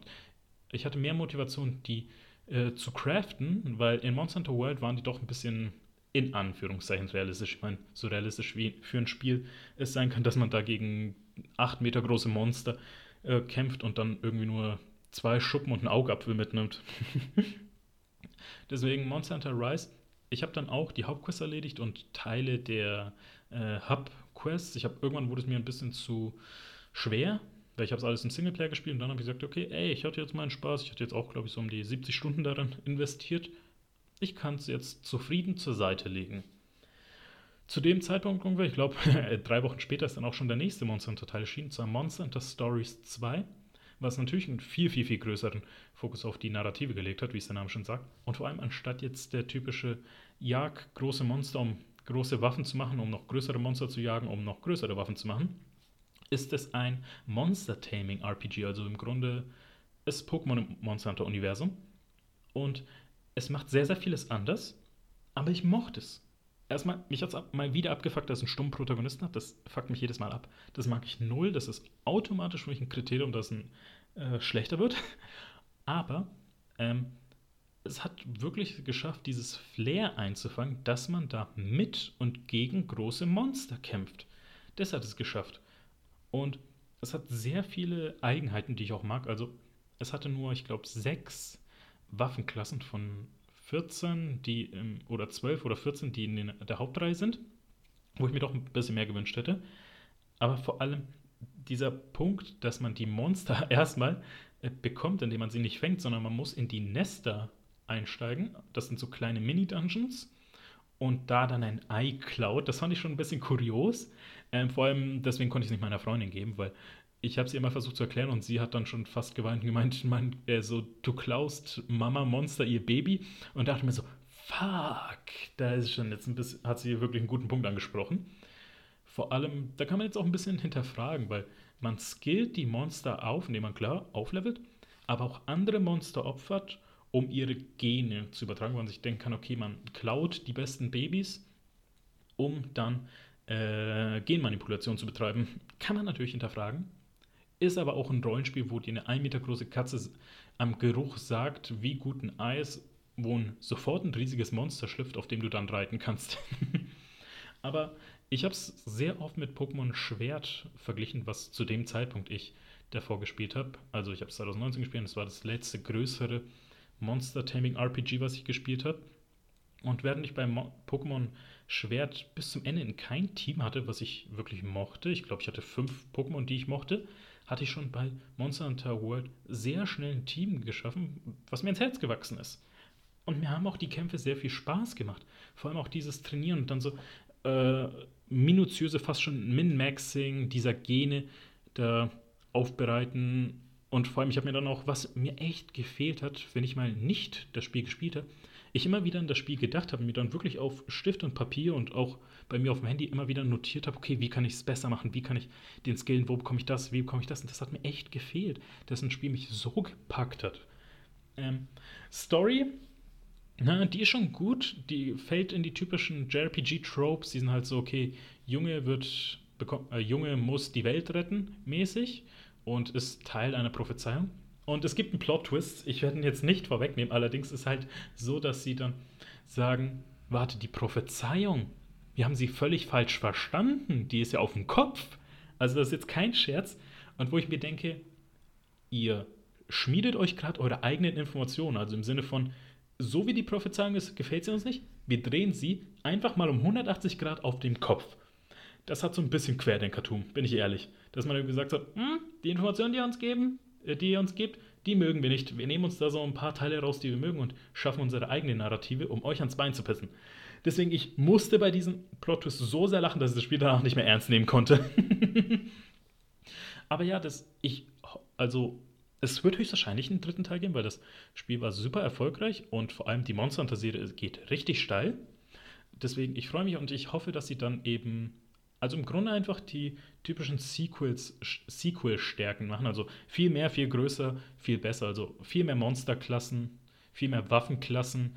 Ich hatte mehr Motivation, die äh, zu craften, weil in Monster Hunter World waren die doch ein bisschen in Anführungszeichen realistisch. Ich meine, so realistisch wie für ein Spiel es sein kann, dass man da gegen 8 Meter große Monster äh, kämpft und dann irgendwie nur zwei Schuppen und einen Augapfel mitnimmt. Deswegen Monster Hunter Rise. Ich habe dann auch die Hauptquest erledigt und Teile der äh, Hub-Quests. Ich habe irgendwann wurde es mir ein bisschen zu schwer, weil ich habe es alles im Singleplayer gespielt und dann habe ich gesagt, okay, ey, ich hatte jetzt meinen Spaß. Ich hatte jetzt auch, glaube ich, so um die 70 Stunden daran investiert. Ich kann es jetzt zufrieden zur Seite legen. Zu dem Zeitpunkt, ich glaube, drei Wochen später ist dann auch schon der nächste Monster Hunter Teil erschienen, zwar Monster Hunter Stories 2 was natürlich einen viel, viel, viel größeren Fokus auf die Narrative gelegt hat, wie es der Name schon sagt. Und vor allem anstatt jetzt der typische Jag große Monster, um große Waffen zu machen, um noch größere Monster zu jagen, um noch größere Waffen zu machen, ist es ein Monster-Taming-RPG. Also im Grunde ist Pokémon im Monster Hunter Universum. Und es macht sehr, sehr vieles anders, aber ich mochte es erstmal, mich hat es mal wieder abgefuckt, dass es einen stummen Protagonisten hat. Das fuckt mich jedes Mal ab. Das mag ich null. Das ist automatisch für mich ein Kriterium, dass es äh, schlechter wird. Aber ähm, es hat wirklich geschafft, dieses Flair einzufangen, dass man da mit und gegen große Monster kämpft. Das hat es geschafft. Und es hat sehr viele Eigenheiten, die ich auch mag. Also es hatte nur, ich glaube, sechs Waffenklassen von 14, die im, oder 12 oder 14, die in den, der Hauptreihe sind, wo ich mir doch ein bisschen mehr gewünscht hätte. Aber vor allem dieser Punkt, dass man die Monster erstmal äh, bekommt, indem man sie nicht fängt, sondern man muss in die Nester einsteigen. Das sind so kleine Mini-Dungeons. Und da dann ein Ei klaut, das fand ich schon ein bisschen kurios. Ähm, vor allem deswegen konnte ich es nicht meiner Freundin geben, weil ich habe sie immer versucht zu erklären und sie hat dann schon fast geweint und gemeint, man, äh, so, du klaust Mama Monster ihr Baby und dachte mir so, fuck, da ist schon jetzt ein bisschen, hat sie wirklich einen guten Punkt angesprochen. Vor allem, da kann man jetzt auch ein bisschen hinterfragen, weil man skillt die Monster auf, indem man klar auflevelt, aber auch andere Monster opfert, um ihre Gene zu übertragen, wo man sich denken kann, okay, man klaut die besten Babys, um dann äh, Genmanipulation zu betreiben. Kann man natürlich hinterfragen, ist aber auch ein Rollenspiel, wo dir eine 1 Meter große Katze am Geruch sagt, wie gut ein Eis, wo ein, sofort ein riesiges Monster schlüpft, auf dem du dann reiten kannst. aber ich habe es sehr oft mit Pokémon Schwert verglichen, was zu dem Zeitpunkt ich davor gespielt habe. Also ich habe es 2019 gespielt, das war das letzte größere Monster Taming RPG, was ich gespielt habe. Und während ich bei Pokémon Schwert bis zum Ende in kein Team hatte, was ich wirklich mochte, ich glaube, ich hatte fünf Pokémon, die ich mochte, hatte ich schon bei Monster Hunter World sehr schnell ein Team geschaffen, was mir ins Herz gewachsen ist. Und mir haben auch die Kämpfe sehr viel Spaß gemacht. Vor allem auch dieses Trainieren und dann so äh, minutiöse, fast schon Min-Maxing dieser Gene da aufbereiten. Und vor allem, ich habe mir dann auch, was mir echt gefehlt hat, wenn ich mal nicht das Spiel gespielt habe, ich immer wieder an das Spiel gedacht habe, mir dann wirklich auf Stift und Papier und auch bei mir auf dem Handy immer wieder notiert habe, okay, wie kann ich es besser machen, wie kann ich den skillen, wo bekomme ich das, wie bekomme ich das? Und das hat mir echt gefehlt, dass ein Spiel mich so gepackt hat. Ähm, Story, na, die ist schon gut, die fällt in die typischen JRPG-Tropes, die sind halt so, okay, Junge wird, bekommt, äh, Junge muss die Welt retten, mäßig und ist Teil einer Prophezeiung. Und es gibt einen Plot-Twist, ich werde ihn jetzt nicht vorwegnehmen, allerdings ist halt so, dass sie dann sagen, warte, die Prophezeiung, wir haben sie völlig falsch verstanden, die ist ja auf dem Kopf. Also das ist jetzt kein Scherz. Und wo ich mir denke, ihr schmiedet euch gerade eure eigenen Informationen, also im Sinne von, so wie die Prophezeiung ist, gefällt sie uns nicht, wir drehen sie einfach mal um 180 Grad auf den Kopf. Das hat so ein bisschen Querdenkertum, bin ich ehrlich. Dass man gesagt hat, hm, die Informationen, die ihr uns geben, äh, die ihr uns gibt, die mögen wir nicht. Wir nehmen uns da so ein paar Teile raus, die wir mögen und schaffen unsere eigene Narrative, um euch ans Bein zu pissen. Deswegen, ich musste bei diesem Plot-Twist so sehr lachen, dass ich das Spiel danach nicht mehr ernst nehmen konnte. Aber ja, das, ich, also, es wird höchstwahrscheinlich einen dritten Teil geben, weil das Spiel war super erfolgreich und vor allem die Monster Hunter-Serie geht richtig steil. Deswegen, ich freue mich und ich hoffe, dass sie dann eben also im Grunde einfach die typischen Sequels, Sequel-Stärken machen. Also viel mehr, viel größer, viel besser. Also viel mehr Monsterklassen, viel mehr Waffenklassen.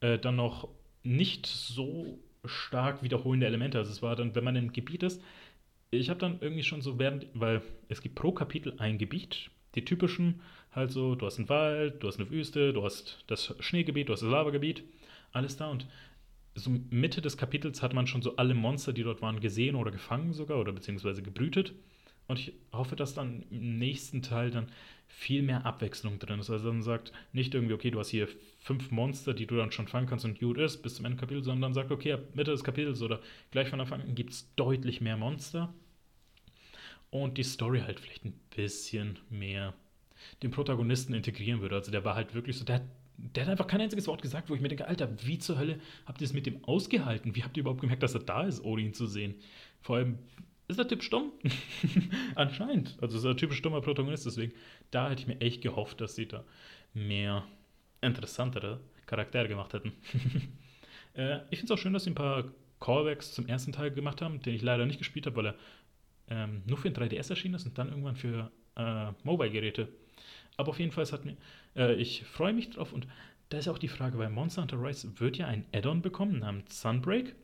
Äh, dann noch nicht so stark wiederholende Elemente. Also es war dann, wenn man im Gebiet ist, ich habe dann irgendwie schon so während, weil es gibt pro Kapitel ein Gebiet, die typischen, halt so, du hast einen Wald, du hast eine Wüste, du hast das Schneegebiet, du hast das Lavagebiet, alles da und so Mitte des Kapitels hat man schon so alle Monster, die dort waren, gesehen oder gefangen sogar oder beziehungsweise gebrütet. Und ich hoffe, dass dann im nächsten Teil dann viel mehr Abwechslung drin ist. Also dann sagt nicht irgendwie, okay, du hast hier fünf Monster, die du dann schon fangen kannst und gut ist bis zum Ende des Kapitels, sondern dann sagt, okay, ab Mitte des Kapitels oder gleich von Anfang an gibt es deutlich mehr Monster. Und die Story halt vielleicht ein bisschen mehr den Protagonisten integrieren würde. Also der war halt wirklich so, der hat der hat einfach kein einziges Wort gesagt, wo ich mir denke, Alter, wie zur Hölle habt ihr es mit dem ausgehalten? Wie habt ihr überhaupt gemerkt, dass er da ist, ohne ihn zu sehen? Vor allem, ist der Typ stumm? Anscheinend. Also ist er typisch stummer Protagonist, deswegen, da hätte ich mir echt gehofft, dass sie da mehr interessantere Charaktere gemacht hätten. äh, ich finde es auch schön, dass sie ein paar Callbacks zum ersten Teil gemacht haben, den ich leider nicht gespielt habe, weil er ähm, nur für ein 3DS erschienen ist und dann irgendwann für äh, Mobile-Geräte aber auf jeden Fall, hat mir, äh, ich freue mich drauf und da ist auch die Frage, weil Monster Hunter Rise wird ja ein Add-on bekommen namens Sunbreak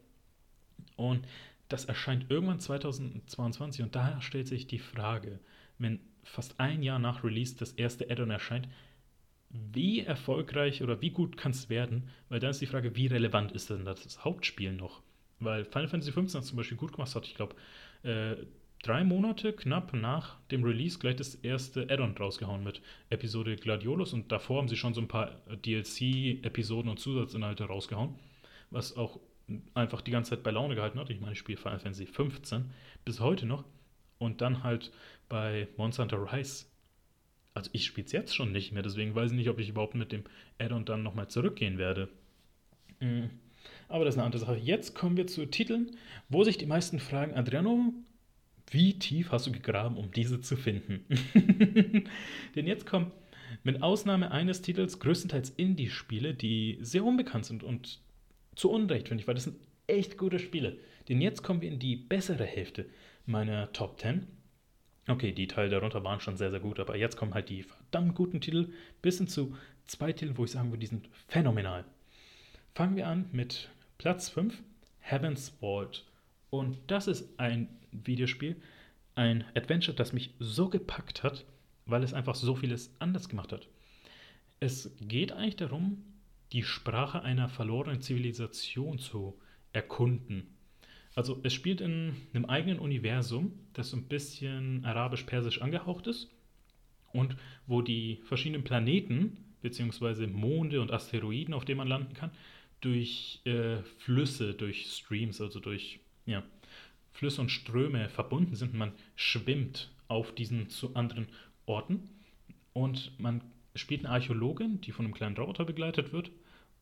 und das erscheint irgendwann 2022 und daher stellt sich die Frage, wenn fast ein Jahr nach Release das erste Add-on erscheint, wie erfolgreich oder wie gut kann es werden? Weil dann ist die Frage, wie relevant ist denn das Hauptspiel noch? Weil Final Fantasy XV hat zum Beispiel gut gemacht hat, ich glaube, äh, drei Monate knapp nach dem Release gleich das erste Add-on rausgehauen mit Episode Gladiolus und davor haben sie schon so ein paar DLC-Episoden und Zusatzinhalte rausgehauen, was auch einfach die ganze Zeit bei Laune gehalten hat. Ich meine, ich spiele Final Fantasy 15 bis heute noch und dann halt bei Monster Hunter Rise. Also ich spiele es jetzt schon nicht mehr, deswegen weiß ich nicht, ob ich überhaupt mit dem Add-on dann nochmal zurückgehen werde. Mhm. Aber das ist eine andere Sache. Jetzt kommen wir zu Titeln, wo sich die meisten fragen, Adriano, wie tief hast du gegraben, um diese zu finden? Denn jetzt kommen mit Ausnahme eines Titels größtenteils Indie-Spiele, die sehr unbekannt sind und zu Unrecht, finde ich, weil das sind echt gute Spiele. Denn jetzt kommen wir in die bessere Hälfte meiner Top 10. Okay, die Teile darunter waren schon sehr, sehr gut, aber jetzt kommen halt die verdammt guten Titel bis hin zu zwei Titeln, wo ich sagen würde, die sind phänomenal. Fangen wir an mit Platz 5, Heaven's Vault. Und das ist ein Videospiel, ein Adventure, das mich so gepackt hat, weil es einfach so vieles anders gemacht hat. Es geht eigentlich darum, die Sprache einer verlorenen Zivilisation zu erkunden. Also es spielt in einem eigenen Universum, das so ein bisschen arabisch-persisch angehaucht ist und wo die verschiedenen Planeten bzw. Monde und Asteroiden, auf denen man landen kann, durch äh, Flüsse, durch Streams, also durch ja, Flüsse und Ströme verbunden sind. Man schwimmt auf diesen zu anderen Orten und man spielt eine Archäologin, die von einem kleinen Roboter begleitet wird.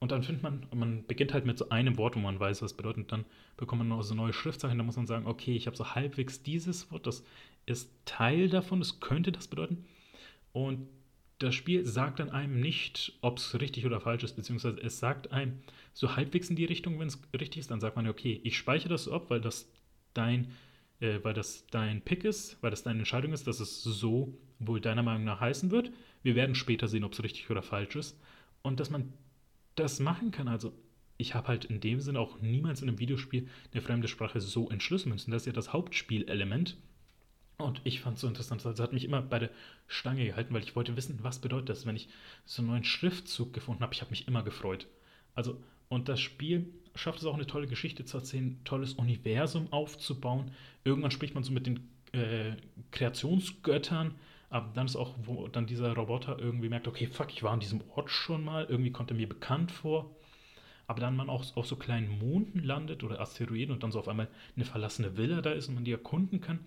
Und dann findet man, man beginnt halt mit so einem Wort, wo man weiß, was bedeutet. Dann bekommt man noch so neue Schriftzeichen. Da muss man sagen, okay, ich habe so halbwegs dieses Wort, das ist Teil davon, das könnte das bedeuten. Und das Spiel sagt dann einem nicht, ob es richtig oder falsch ist, beziehungsweise es sagt einem so halbwegs in die Richtung, wenn es richtig ist, dann sagt man, okay, ich speichere das so ab, weil das dein, äh, weil das dein Pick ist, weil das deine Entscheidung ist, dass es so wohl deiner Meinung nach heißen wird. Wir werden später sehen, ob es richtig oder falsch ist. Und dass man das machen kann, also ich habe halt in dem Sinne auch niemals in einem Videospiel eine fremde Sprache so entschlüsseln müssen. Das ist ja das Hauptspielelement. Und ich fand es so interessant. Also hat mich immer bei der Stange gehalten, weil ich wollte wissen, was bedeutet das, wenn ich so einen neuen Schriftzug gefunden habe. Ich habe mich immer gefreut. Also, und das Spiel schafft es auch eine tolle Geschichte zu erzählen, tolles Universum aufzubauen. Irgendwann spricht man so mit den äh, Kreationsgöttern, aber dann ist auch, wo dann dieser Roboter irgendwie merkt, okay, fuck, ich war an diesem Ort schon mal, irgendwie kommt er mir bekannt vor. Aber dann man auch auf so kleinen Monden landet oder Asteroiden und dann so auf einmal eine verlassene Villa da ist und man die erkunden kann.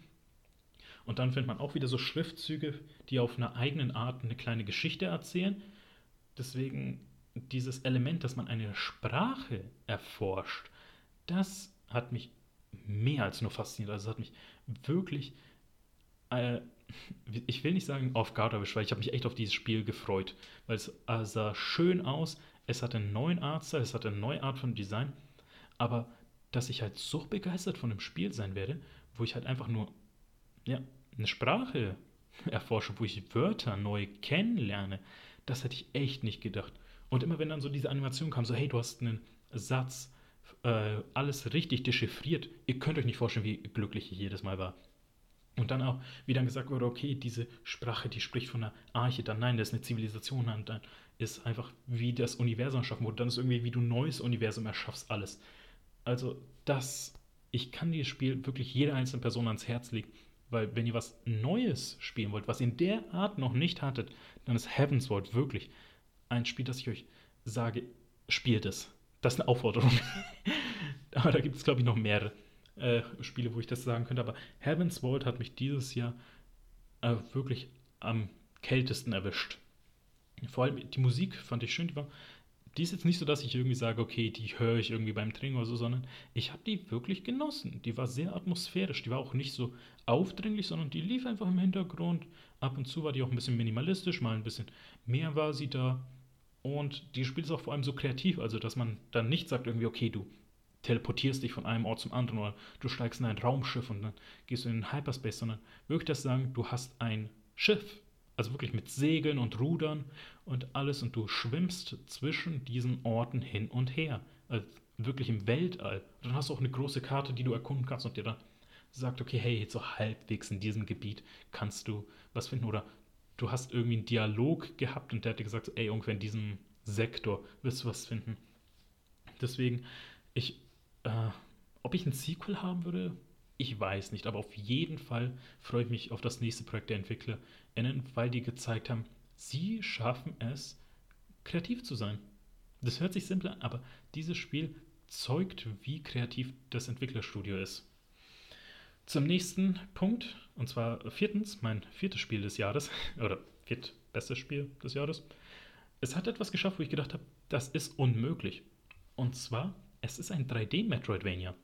Und dann findet man auch wieder so Schriftzüge, die auf einer eigenen Art eine kleine Geschichte erzählen. Deswegen dieses Element, dass man eine Sprache erforscht, das hat mich mehr als nur fasziniert. Also es hat mich wirklich, äh, ich will nicht sagen auf Guard erwischt, weil ich habe mich echt auf dieses Spiel gefreut, weil es äh, sah schön aus, es hatte einen neuen Artstyle, es hatte eine neue Art von Design, aber dass ich halt so begeistert von dem Spiel sein werde, wo ich halt einfach nur ja, eine Sprache erforsche, wo ich Wörter neu kennenlerne, das hätte ich echt nicht gedacht. Und immer wenn dann so diese Animation kam, so hey, du hast einen Satz, äh, alles richtig dechiffriert, ihr könnt euch nicht vorstellen, wie glücklich ich jedes Mal war. Und dann auch, wie dann gesagt wurde, okay, diese Sprache, die spricht von einer Arche, dann nein, das ist eine Zivilisation, und dann ist einfach, wie das Universum erschaffen wurde, dann ist irgendwie, wie du ein neues Universum erschaffst, alles. Also das, ich kann dieses Spiel wirklich jeder einzelnen Person ans Herz legen, weil wenn ihr was Neues spielen wollt, was ihr in der Art noch nicht hattet, dann ist Heaven's Word wirklich ein Spiel, das ich euch sage, spielt es. Das ist eine Aufforderung. aber da gibt es, glaube ich, noch mehrere äh, Spiele, wo ich das sagen könnte. Aber Heaven's Vault hat mich dieses Jahr äh, wirklich am kältesten erwischt. Vor allem die Musik fand ich schön. Die, war, die ist jetzt nicht so, dass ich irgendwie sage, okay, die höre ich irgendwie beim Training oder so, sondern ich habe die wirklich genossen. Die war sehr atmosphärisch. Die war auch nicht so aufdringlich, sondern die lief einfach im Hintergrund. Ab und zu war die auch ein bisschen minimalistisch, mal ein bisschen mehr war sie da. Und die Spiel ist auch vor allem so kreativ, also dass man dann nicht sagt irgendwie, okay, du teleportierst dich von einem Ort zum anderen oder du steigst in ein Raumschiff und dann gehst du in den Hyperspace, sondern wirklich das sagen, du hast ein Schiff, also wirklich mit Segeln und Rudern und alles und du schwimmst zwischen diesen Orten hin und her, also wirklich im Weltall. Und dann hast du auch eine große Karte, die du erkunden kannst und dir dann sagt, okay, hey, jetzt so halbwegs in diesem Gebiet kannst du was finden oder du hast irgendwie einen Dialog gehabt und der hat dir gesagt, ey, ungefähr in diesem Sektor wirst du was finden. Deswegen, ich, äh, ob ich ein Sequel haben würde, ich weiß nicht, aber auf jeden Fall freue ich mich auf das nächste Projekt der EntwicklerInnen, weil die gezeigt haben, sie schaffen es, kreativ zu sein. Das hört sich simpel an, aber dieses Spiel zeugt, wie kreativ das Entwicklerstudio ist. Zum nächsten Punkt, und zwar viertens, mein viertes Spiel des Jahres, oder viertbestes Spiel des Jahres. Es hat etwas geschafft, wo ich gedacht habe, das ist unmöglich. Und zwar, es ist ein 3D-Metroidvania.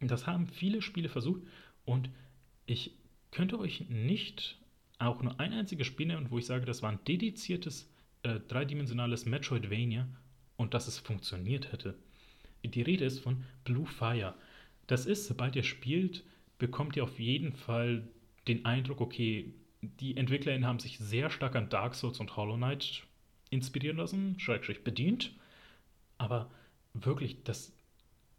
Das haben viele Spiele versucht und ich könnte euch nicht auch nur ein einziges Spiel nennen, wo ich sage, das war ein dediziertes äh, dreidimensionales Metroidvania und dass es funktioniert hätte. Die Rede ist von Blue Fire. Das ist, sobald ihr spielt, bekommt ihr auf jeden Fall den Eindruck, okay, die EntwicklerInnen haben sich sehr stark an Dark Souls und Hollow Knight inspirieren lassen, schrägstrich bedient. Aber wirklich, das,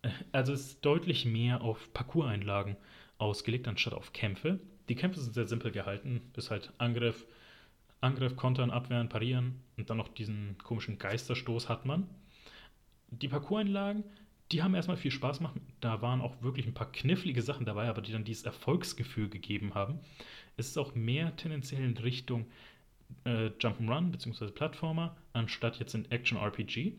äh, also es ist deutlich mehr auf Parcours-Einlagen ausgelegt, anstatt auf Kämpfe. Die Kämpfe sind sehr simpel gehalten, bis halt Angriff, Angriff, Kontern, Abwehren, Parieren und dann noch diesen komischen Geisterstoß hat man. Die Parcours-Einlagen die haben erstmal viel Spaß gemacht. Da waren auch wirklich ein paar knifflige Sachen dabei, aber die dann dieses Erfolgsgefühl gegeben haben. Es ist auch mehr tendenziell in Richtung äh, Jump'n'Run bzw. Plattformer, anstatt jetzt in Action-RPG.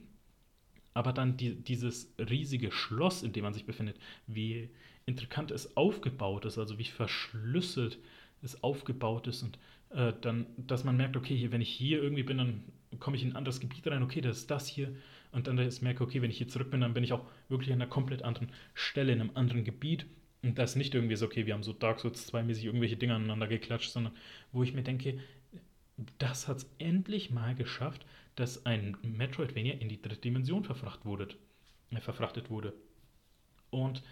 Aber dann die, dieses riesige Schloss, in dem man sich befindet, wie intrikant es aufgebaut ist, also wie verschlüsselt es aufgebaut ist und äh, dann, dass man merkt, okay, wenn ich hier irgendwie bin, dann komme ich in ein anderes Gebiet rein, okay, das ist das hier und dann ist merke, okay, wenn ich hier zurück bin, dann bin ich auch wirklich an einer komplett anderen Stelle, in einem anderen Gebiet. Und das ist nicht irgendwie so, okay, wir haben so Dark Souls 2-mäßig irgendwelche Dinge aneinander geklatscht, sondern wo ich mir denke, das hat es endlich mal geschafft, dass ein Metroidvania in die dritte Dimension verfrachtet wurde. Äh, verfrachtet wurde. Und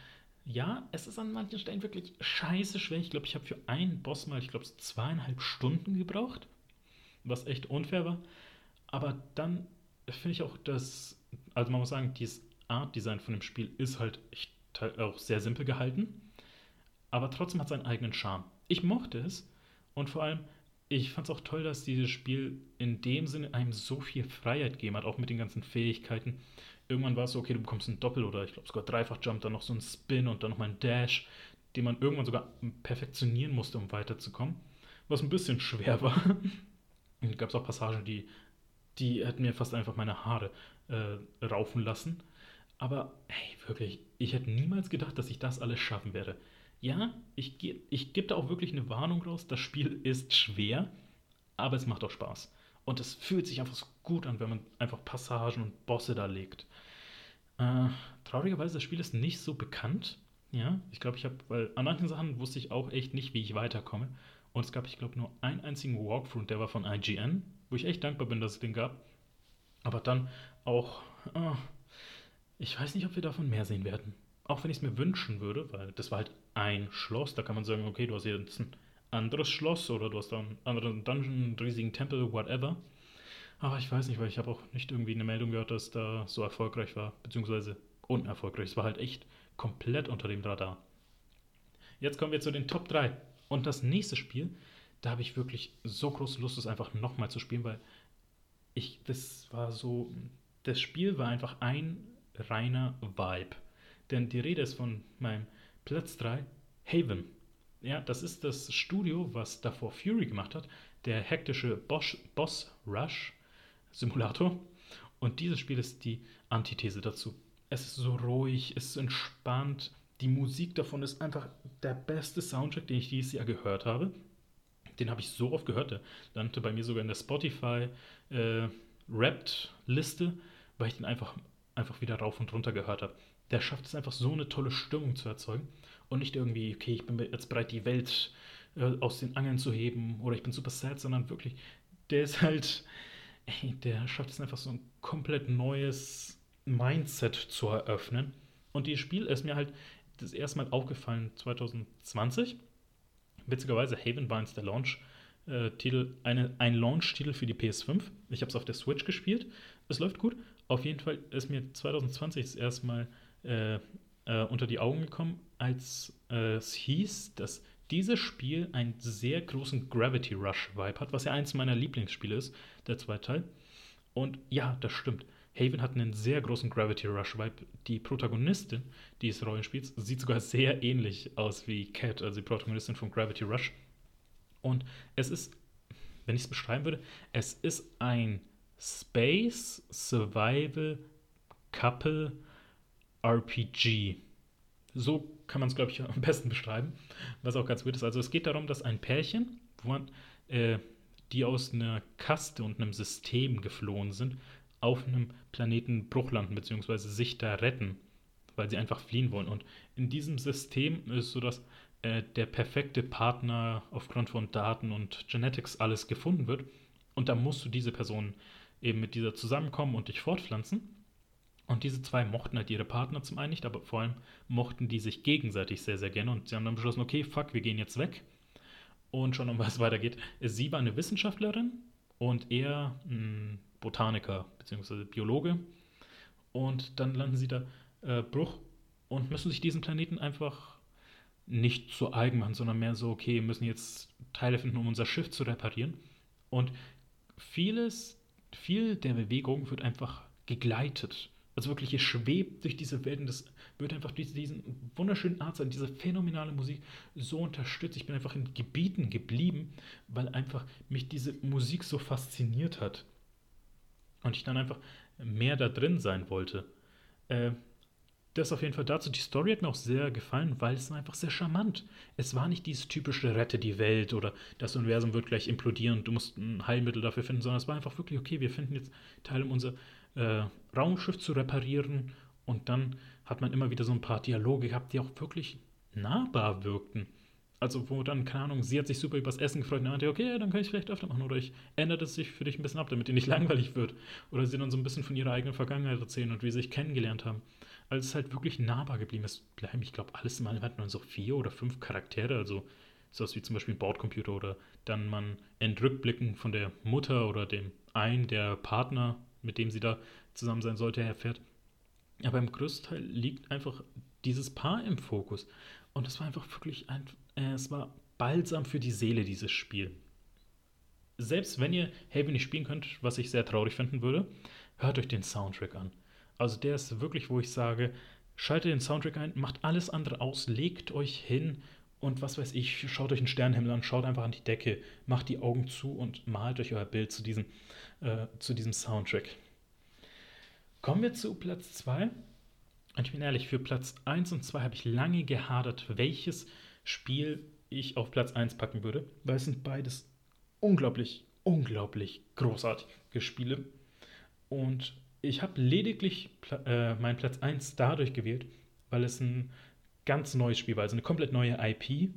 ja, es ist an manchen Stellen wirklich scheiße schwer. Ich glaube, ich habe für einen Boss mal, ich glaube, zweieinhalb Stunden gebraucht, was echt unfair war. Aber dann finde ich auch, dass, also man muss sagen, dieses Art Design von dem Spiel ist halt echt auch sehr simpel gehalten, aber trotzdem hat es seinen eigenen Charme. Ich mochte es und vor allem, ich fand es auch toll, dass dieses Spiel in dem Sinne einem so viel Freiheit gegeben hat, auch mit den ganzen Fähigkeiten. Irgendwann war es so, okay, du bekommst einen Doppel- oder ich glaube sogar Dreifach-Jump, dann noch so einen Spin und dann noch mal einen Dash, den man irgendwann sogar perfektionieren musste, um weiterzukommen. Was ein bisschen schwer war. Und gab es auch Passagen, die, die hätten mir fast einfach meine Haare äh, raufen lassen. Aber hey, wirklich, ich hätte niemals gedacht, dass ich das alles schaffen werde. Ja, ich, ich gebe da auch wirklich eine Warnung raus. Das Spiel ist schwer, aber es macht auch Spaß. Und es fühlt sich einfach so gut an, wenn man einfach Passagen und Bosse da legt. Äh, traurigerweise, das Spiel ist nicht so bekannt. Ja, ich glaube, ich habe, weil an manchen Sachen wusste ich auch echt nicht, wie ich weiterkomme. Und es gab, ich glaube, nur einen einzigen Walkthrough, der war von IGN, wo ich echt dankbar bin, dass es den gab. Aber dann auch, oh, ich weiß nicht, ob wir davon mehr sehen werden. Auch wenn ich es mir wünschen würde, weil das war halt ein Schloss, da kann man sagen, okay, du hast jetzt ein anderes Schloss oder du hast da einen anderen Dungeon, einen riesigen Tempel, whatever. Aber ich weiß nicht, weil ich habe auch nicht irgendwie eine Meldung gehört, dass da so erfolgreich war, beziehungsweise unerfolgreich. Es war halt echt komplett unter dem Radar. Jetzt kommen wir zu den Top 3. Und das nächste Spiel, da habe ich wirklich so große Lust, es einfach nochmal zu spielen, weil ich, das war so, das Spiel war einfach ein reiner Vibe. Denn die Rede ist von meinem Platz 3, Haven. Ja, das ist das Studio, was davor Fury gemacht hat, der hektische Bosch, Boss Rush Simulator. Und dieses Spiel ist die Antithese dazu. Es ist so ruhig, es ist entspannt, die Musik davon ist einfach der beste Soundtrack, den ich dieses Jahr gehört habe. Den habe ich so oft gehört. Der landete bei mir sogar in der Spotify äh, Wrapped-Liste, weil ich den einfach, einfach wieder rauf und runter gehört habe. Der schafft es einfach so eine tolle Stimmung zu erzeugen und nicht irgendwie, okay, ich bin jetzt bereit, die Welt äh, aus den Angeln zu heben oder ich bin super sad, sondern wirklich, der ist halt, ey, der schafft es einfach so ein komplett neues Mindset zu eröffnen. Und dieses Spiel ist mir halt das erste Mal aufgefallen 2020. Witzigerweise, Haven war eins der Launch-Titel, eine, ein Launch-Titel für die PS5. Ich habe es auf der Switch gespielt. Es läuft gut. Auf jeden Fall ist mir 2020 das erste Mal äh, äh, unter die Augen gekommen, als äh, es hieß, dass dieses Spiel einen sehr großen Gravity Rush-Vibe hat, was ja eins meiner Lieblingsspiele ist, der zweite Teil. Und ja, das stimmt. Haven hat einen sehr großen Gravity Rush Vibe. Die Protagonistin dieses Rollenspiels sieht sogar sehr ähnlich aus wie Cat, also die Protagonistin von Gravity Rush. Und es ist, wenn ich es beschreiben würde, es ist ein Space Survival Couple RPG. So kann man es, glaube ich, am besten beschreiben, was auch ganz gut ist. Also es geht darum, dass ein Pärchen, wo man, äh, die aus einer Kaste und einem System geflohen sind, auf einem Planeten Bruch landen, beziehungsweise sich da retten, weil sie einfach fliehen wollen. Und in diesem System ist so, dass äh, der perfekte Partner aufgrund von Daten und Genetics alles gefunden wird. Und da musst du diese Person eben mit dieser zusammenkommen und dich fortpflanzen. Und diese zwei mochten halt ihre Partner zum einen nicht, aber vor allem mochten die sich gegenseitig sehr, sehr gerne. Und sie haben dann beschlossen, okay, fuck, wir gehen jetzt weg. Und schon um was weitergeht. Sie war eine Wissenschaftlerin und er mh, hm, Botaniker bzw. Biologe. Und dann landen sie da äh, Bruch und müssen sich diesen Planeten einfach nicht zu eigen machen, sondern mehr so, okay, müssen jetzt Teile finden, um unser Schiff zu reparieren. Und vieles, viel der Bewegung wird einfach gegleitet. Also wirklich, es schwebt durch diese Welt und das wird einfach durch diesen wunderschönen Art sein, diese phänomenale Musik so unterstützt. Ich bin einfach in Gebieten geblieben, weil einfach mich diese Musik so fasziniert hat und ich dann einfach mehr da drin sein wollte. Äh, das auf jeden Fall dazu. Die Story hat mir auch sehr gefallen, weil es einfach sehr charmant. Es war nicht dieses typische Rette die Welt oder das Universum wird gleich implodieren und du musst ein Heilmittel dafür finden, sondern es war einfach wirklich, okay, wir finden jetzt Teile, um unser äh, Raumschiff zu reparieren und dann hat man immer wieder so ein paar Dialoge gehabt, die auch wirklich nahbar wirkten. Also, wo dann, keine Ahnung, sie hat sich super übers Essen gefreut und meinte, okay, dann kann ich es vielleicht öfter machen. Oder ich ändere es sich für dich ein bisschen ab, damit dir nicht langweilig wird. Oder sie dann so ein bisschen von ihrer eigenen Vergangenheit erzählen und wie sie sich kennengelernt haben. Also, es ist halt wirklich nahbar geblieben. Es bleiben, ich glaube, alles mal hat man so vier oder fünf Charaktere. Also, sowas wie zum Beispiel ein Bordcomputer oder dann man in Rückblicken von der Mutter oder dem einen der Partner, mit dem sie da zusammen sein sollte, erfährt. Aber im größten Teil liegt einfach dieses Paar im Fokus. Und es war einfach wirklich ein, es war balsam für die Seele, dieses Spiel. Selbst wenn ihr Haven nicht spielen könnt, was ich sehr traurig finden würde, hört euch den Soundtrack an. Also der ist wirklich, wo ich sage, schaltet den Soundtrack ein, macht alles andere aus, legt euch hin und was weiß ich, schaut euch den Sternenhimmel an, schaut einfach an die Decke, macht die Augen zu und malt euch euer Bild zu diesem, äh, zu diesem Soundtrack. Kommen wir zu Platz 2. Und ich bin ehrlich, für Platz 1 und 2 habe ich lange gehadert, welches Spiel ich auf Platz 1 packen würde, weil es sind beides unglaublich, unglaublich großartige Spiele. Und ich habe lediglich äh, meinen Platz 1 dadurch gewählt, weil es ein ganz neues Spiel war, also eine komplett neue IP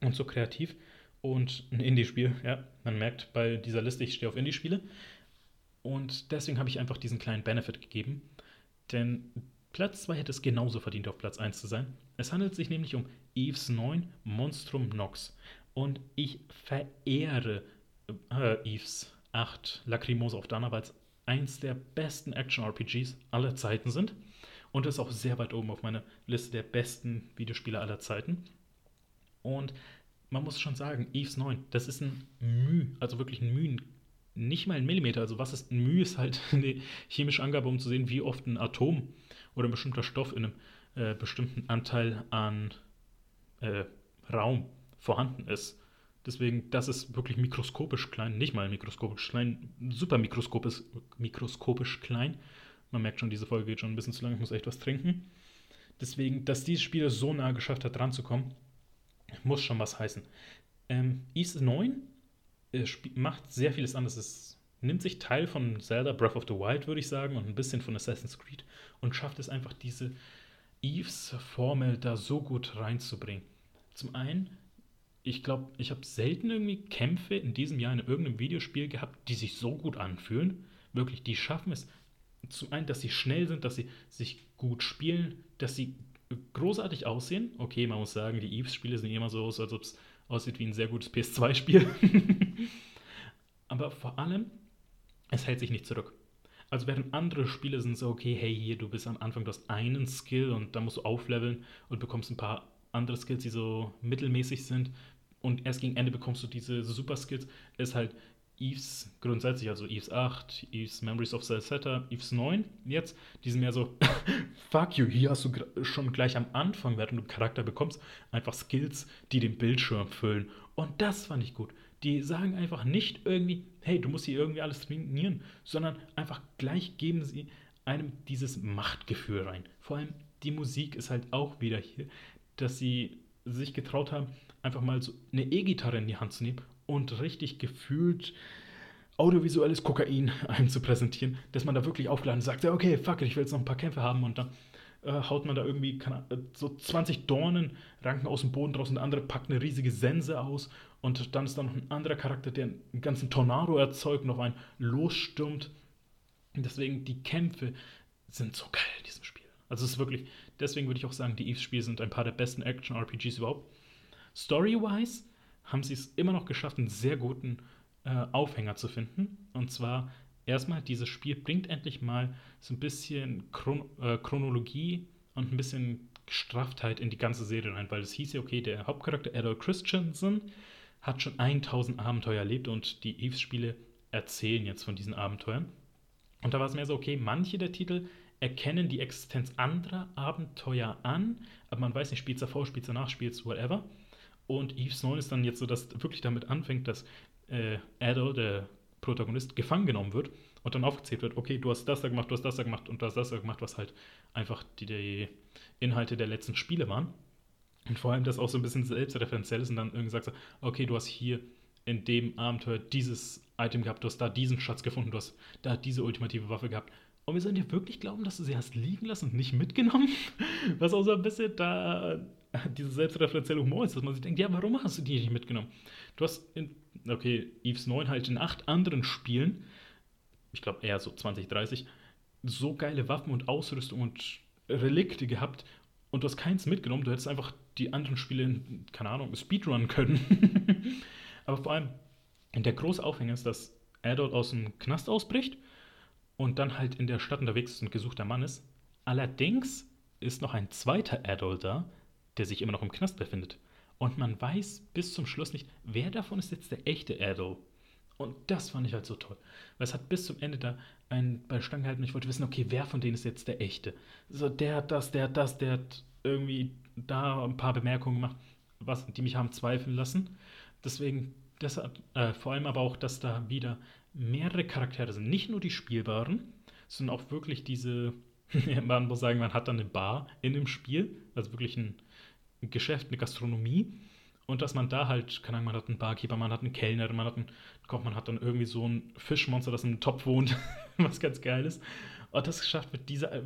und so kreativ und ein Indie-Spiel. Ja, man merkt bei dieser Liste, ich stehe auf Indie-Spiele. Und deswegen habe ich einfach diesen kleinen Benefit gegeben. Denn Platz 2 hätte es genauso verdient, auf Platz 1 zu sein. Es handelt sich nämlich um Eves 9 Monstrum Nox. Und ich verehre äh, Eves 8 Lacrimosa of Dana, weil es eins der besten Action-RPGs aller Zeiten sind. Und ist auch sehr weit oben auf meiner Liste der besten Videospiele aller Zeiten. Und man muss schon sagen, Eves 9, das ist ein Müh, also wirklich ein Mühen nicht mal ein Millimeter. Also was ist ein Mühe, ist halt eine chemische Angabe, um zu sehen, wie oft ein Atom oder ein bestimmter Stoff in einem äh, bestimmten Anteil an äh, Raum vorhanden ist. Deswegen, das ist wirklich mikroskopisch klein, nicht mal mikroskopisch klein, super mikroskopisch, mikroskopisch klein. Man merkt schon, diese Folge geht schon ein bisschen zu lang, ich muss echt was trinken. Deswegen, dass dieses Spiel so nah geschafft hat, dran zu kommen, muss schon was heißen. Ähm, East 9 äh, macht sehr vieles anders. Es nimmt sich Teil von Zelda Breath of the Wild, würde ich sagen, und ein bisschen von Assassin's Creed und schafft es einfach, diese Eves-Formel da so gut reinzubringen. Zum einen, ich glaube, ich habe selten irgendwie Kämpfe in diesem Jahr in irgendeinem Videospiel gehabt, die sich so gut anfühlen. Wirklich, die schaffen es zum einen, dass sie schnell sind, dass sie sich gut spielen, dass sie großartig aussehen. Okay, man muss sagen, die Eves-Spiele sehen immer so aus, als ob es aussieht wie ein sehr gutes PS2-Spiel. Aber vor allem, es hält sich nicht zurück. Also während andere Spiele sind so, okay, hey, hier, du bist am Anfang, du hast einen Skill und dann musst du aufleveln und bekommst ein paar andere Skills, die so mittelmäßig sind. Und erst gegen Ende bekommst du diese Super Skills. Ist halt Eves grundsätzlich, also Eves 8, Eves Memories of Celceta, Eves 9 jetzt, die sind mehr so, fuck you, hier hast du schon gleich am Anfang, während du einen Charakter bekommst, einfach Skills, die den Bildschirm füllen. Und das fand ich gut. Die sagen einfach nicht irgendwie, hey, du musst hier irgendwie alles trainieren, sondern einfach gleich geben sie einem dieses Machtgefühl rein. Vor allem die Musik ist halt auch wieder hier, dass sie sich getraut haben, einfach mal so eine E-Gitarre in die Hand zu nehmen und richtig gefühlt audiovisuelles Kokain einem zu präsentieren, dass man da wirklich aufgeladen sagt, okay, fuck it, ich will jetzt noch ein paar Kämpfe haben und dann äh, haut man da irgendwie kann, äh, so 20 Dornen ranken aus dem Boden draus und der andere packt eine riesige Sense aus und dann ist da noch ein anderer Charakter, der einen ganzen Tornado erzeugt und auf einen losstürmt. Deswegen, die Kämpfe sind so geil in diesem Spiel. Also es ist wirklich, deswegen würde ich auch sagen, die Eves-Spiele sind ein paar der besten Action-RPGs überhaupt. Story-wise haben sie es immer noch geschafft, einen sehr guten äh, Aufhänger zu finden. Und zwar erstmal, dieses Spiel bringt endlich mal so ein bisschen Chron äh, Chronologie und ein bisschen Strafftheit in die ganze Serie rein, weil es hieß ja, okay, der Hauptcharakter Adol Christensen hat schon 1000 Abenteuer erlebt und die Eves-Spiele erzählen jetzt von diesen Abenteuern. Und da war es mehr so, okay, manche der Titel erkennen die Existenz anderer Abenteuer an, aber man weiß nicht, spielt es davor, spielt es danach, spielt es whatever. Und Eves 9 ist dann jetzt so, dass wirklich damit anfängt, dass äh, Adol, der Protagonist, gefangen genommen wird und dann aufgezählt wird, okay, du hast das da gemacht, du hast das da gemacht und du hast das da gemacht, was halt einfach die, die Inhalte der letzten Spiele waren. Und vor allem das auch so ein bisschen selbstreferenziell ist und dann irgendwie sagt, okay, du hast hier in dem Abenteuer dieses Item gehabt, du hast da diesen Schatz gefunden, du hast da diese ultimative Waffe gehabt. Und wir sollen dir wirklich glauben, dass du sie hast liegen lassen und nicht mitgenommen? Was auch so ein bisschen da diese selbstreferenzielle Humor ist, dass man sich denkt, ja, warum hast du die nicht mitgenommen? Du hast, in, okay, Eves 9 halt in acht anderen Spielen, ich glaube eher so 20, 30, so geile Waffen und Ausrüstung und Relikte gehabt und du hast keins mitgenommen. Du hättest einfach die anderen Spiele, keine Ahnung, speedrunnen können. Aber vor allem, der große Aufhänger ist, dass Adol aus dem Knast ausbricht und dann halt in der Stadt unterwegs ist und gesuchter Mann ist. Allerdings ist noch ein zweiter Adol da, der sich immer noch im Knast befindet. Und man weiß bis zum Schluss nicht, wer davon ist jetzt der echte Adol. Und das fand ich halt so toll. Weil es hat bis zum Ende da einen bei Stange gehalten und ich wollte wissen, okay, wer von denen ist jetzt der echte? So, der hat das, der hat das, der hat irgendwie da ein paar Bemerkungen gemacht, was, die mich haben zweifeln lassen. Deswegen, das hat, äh, vor allem aber auch, dass da wieder mehrere Charaktere sind. Nicht nur die spielbaren, sondern auch wirklich diese, man muss sagen, man hat dann eine Bar in dem Spiel, also wirklich ein, Geschäft, eine Gastronomie. Und dass man da halt, keine Ahnung, man hat einen Barkeeper, man hat einen Kellner, man hat einen Koch, man hat dann irgendwie so ein Fischmonster, das einem Topf wohnt, was ganz geil ist. Und das geschafft wird, diese äh,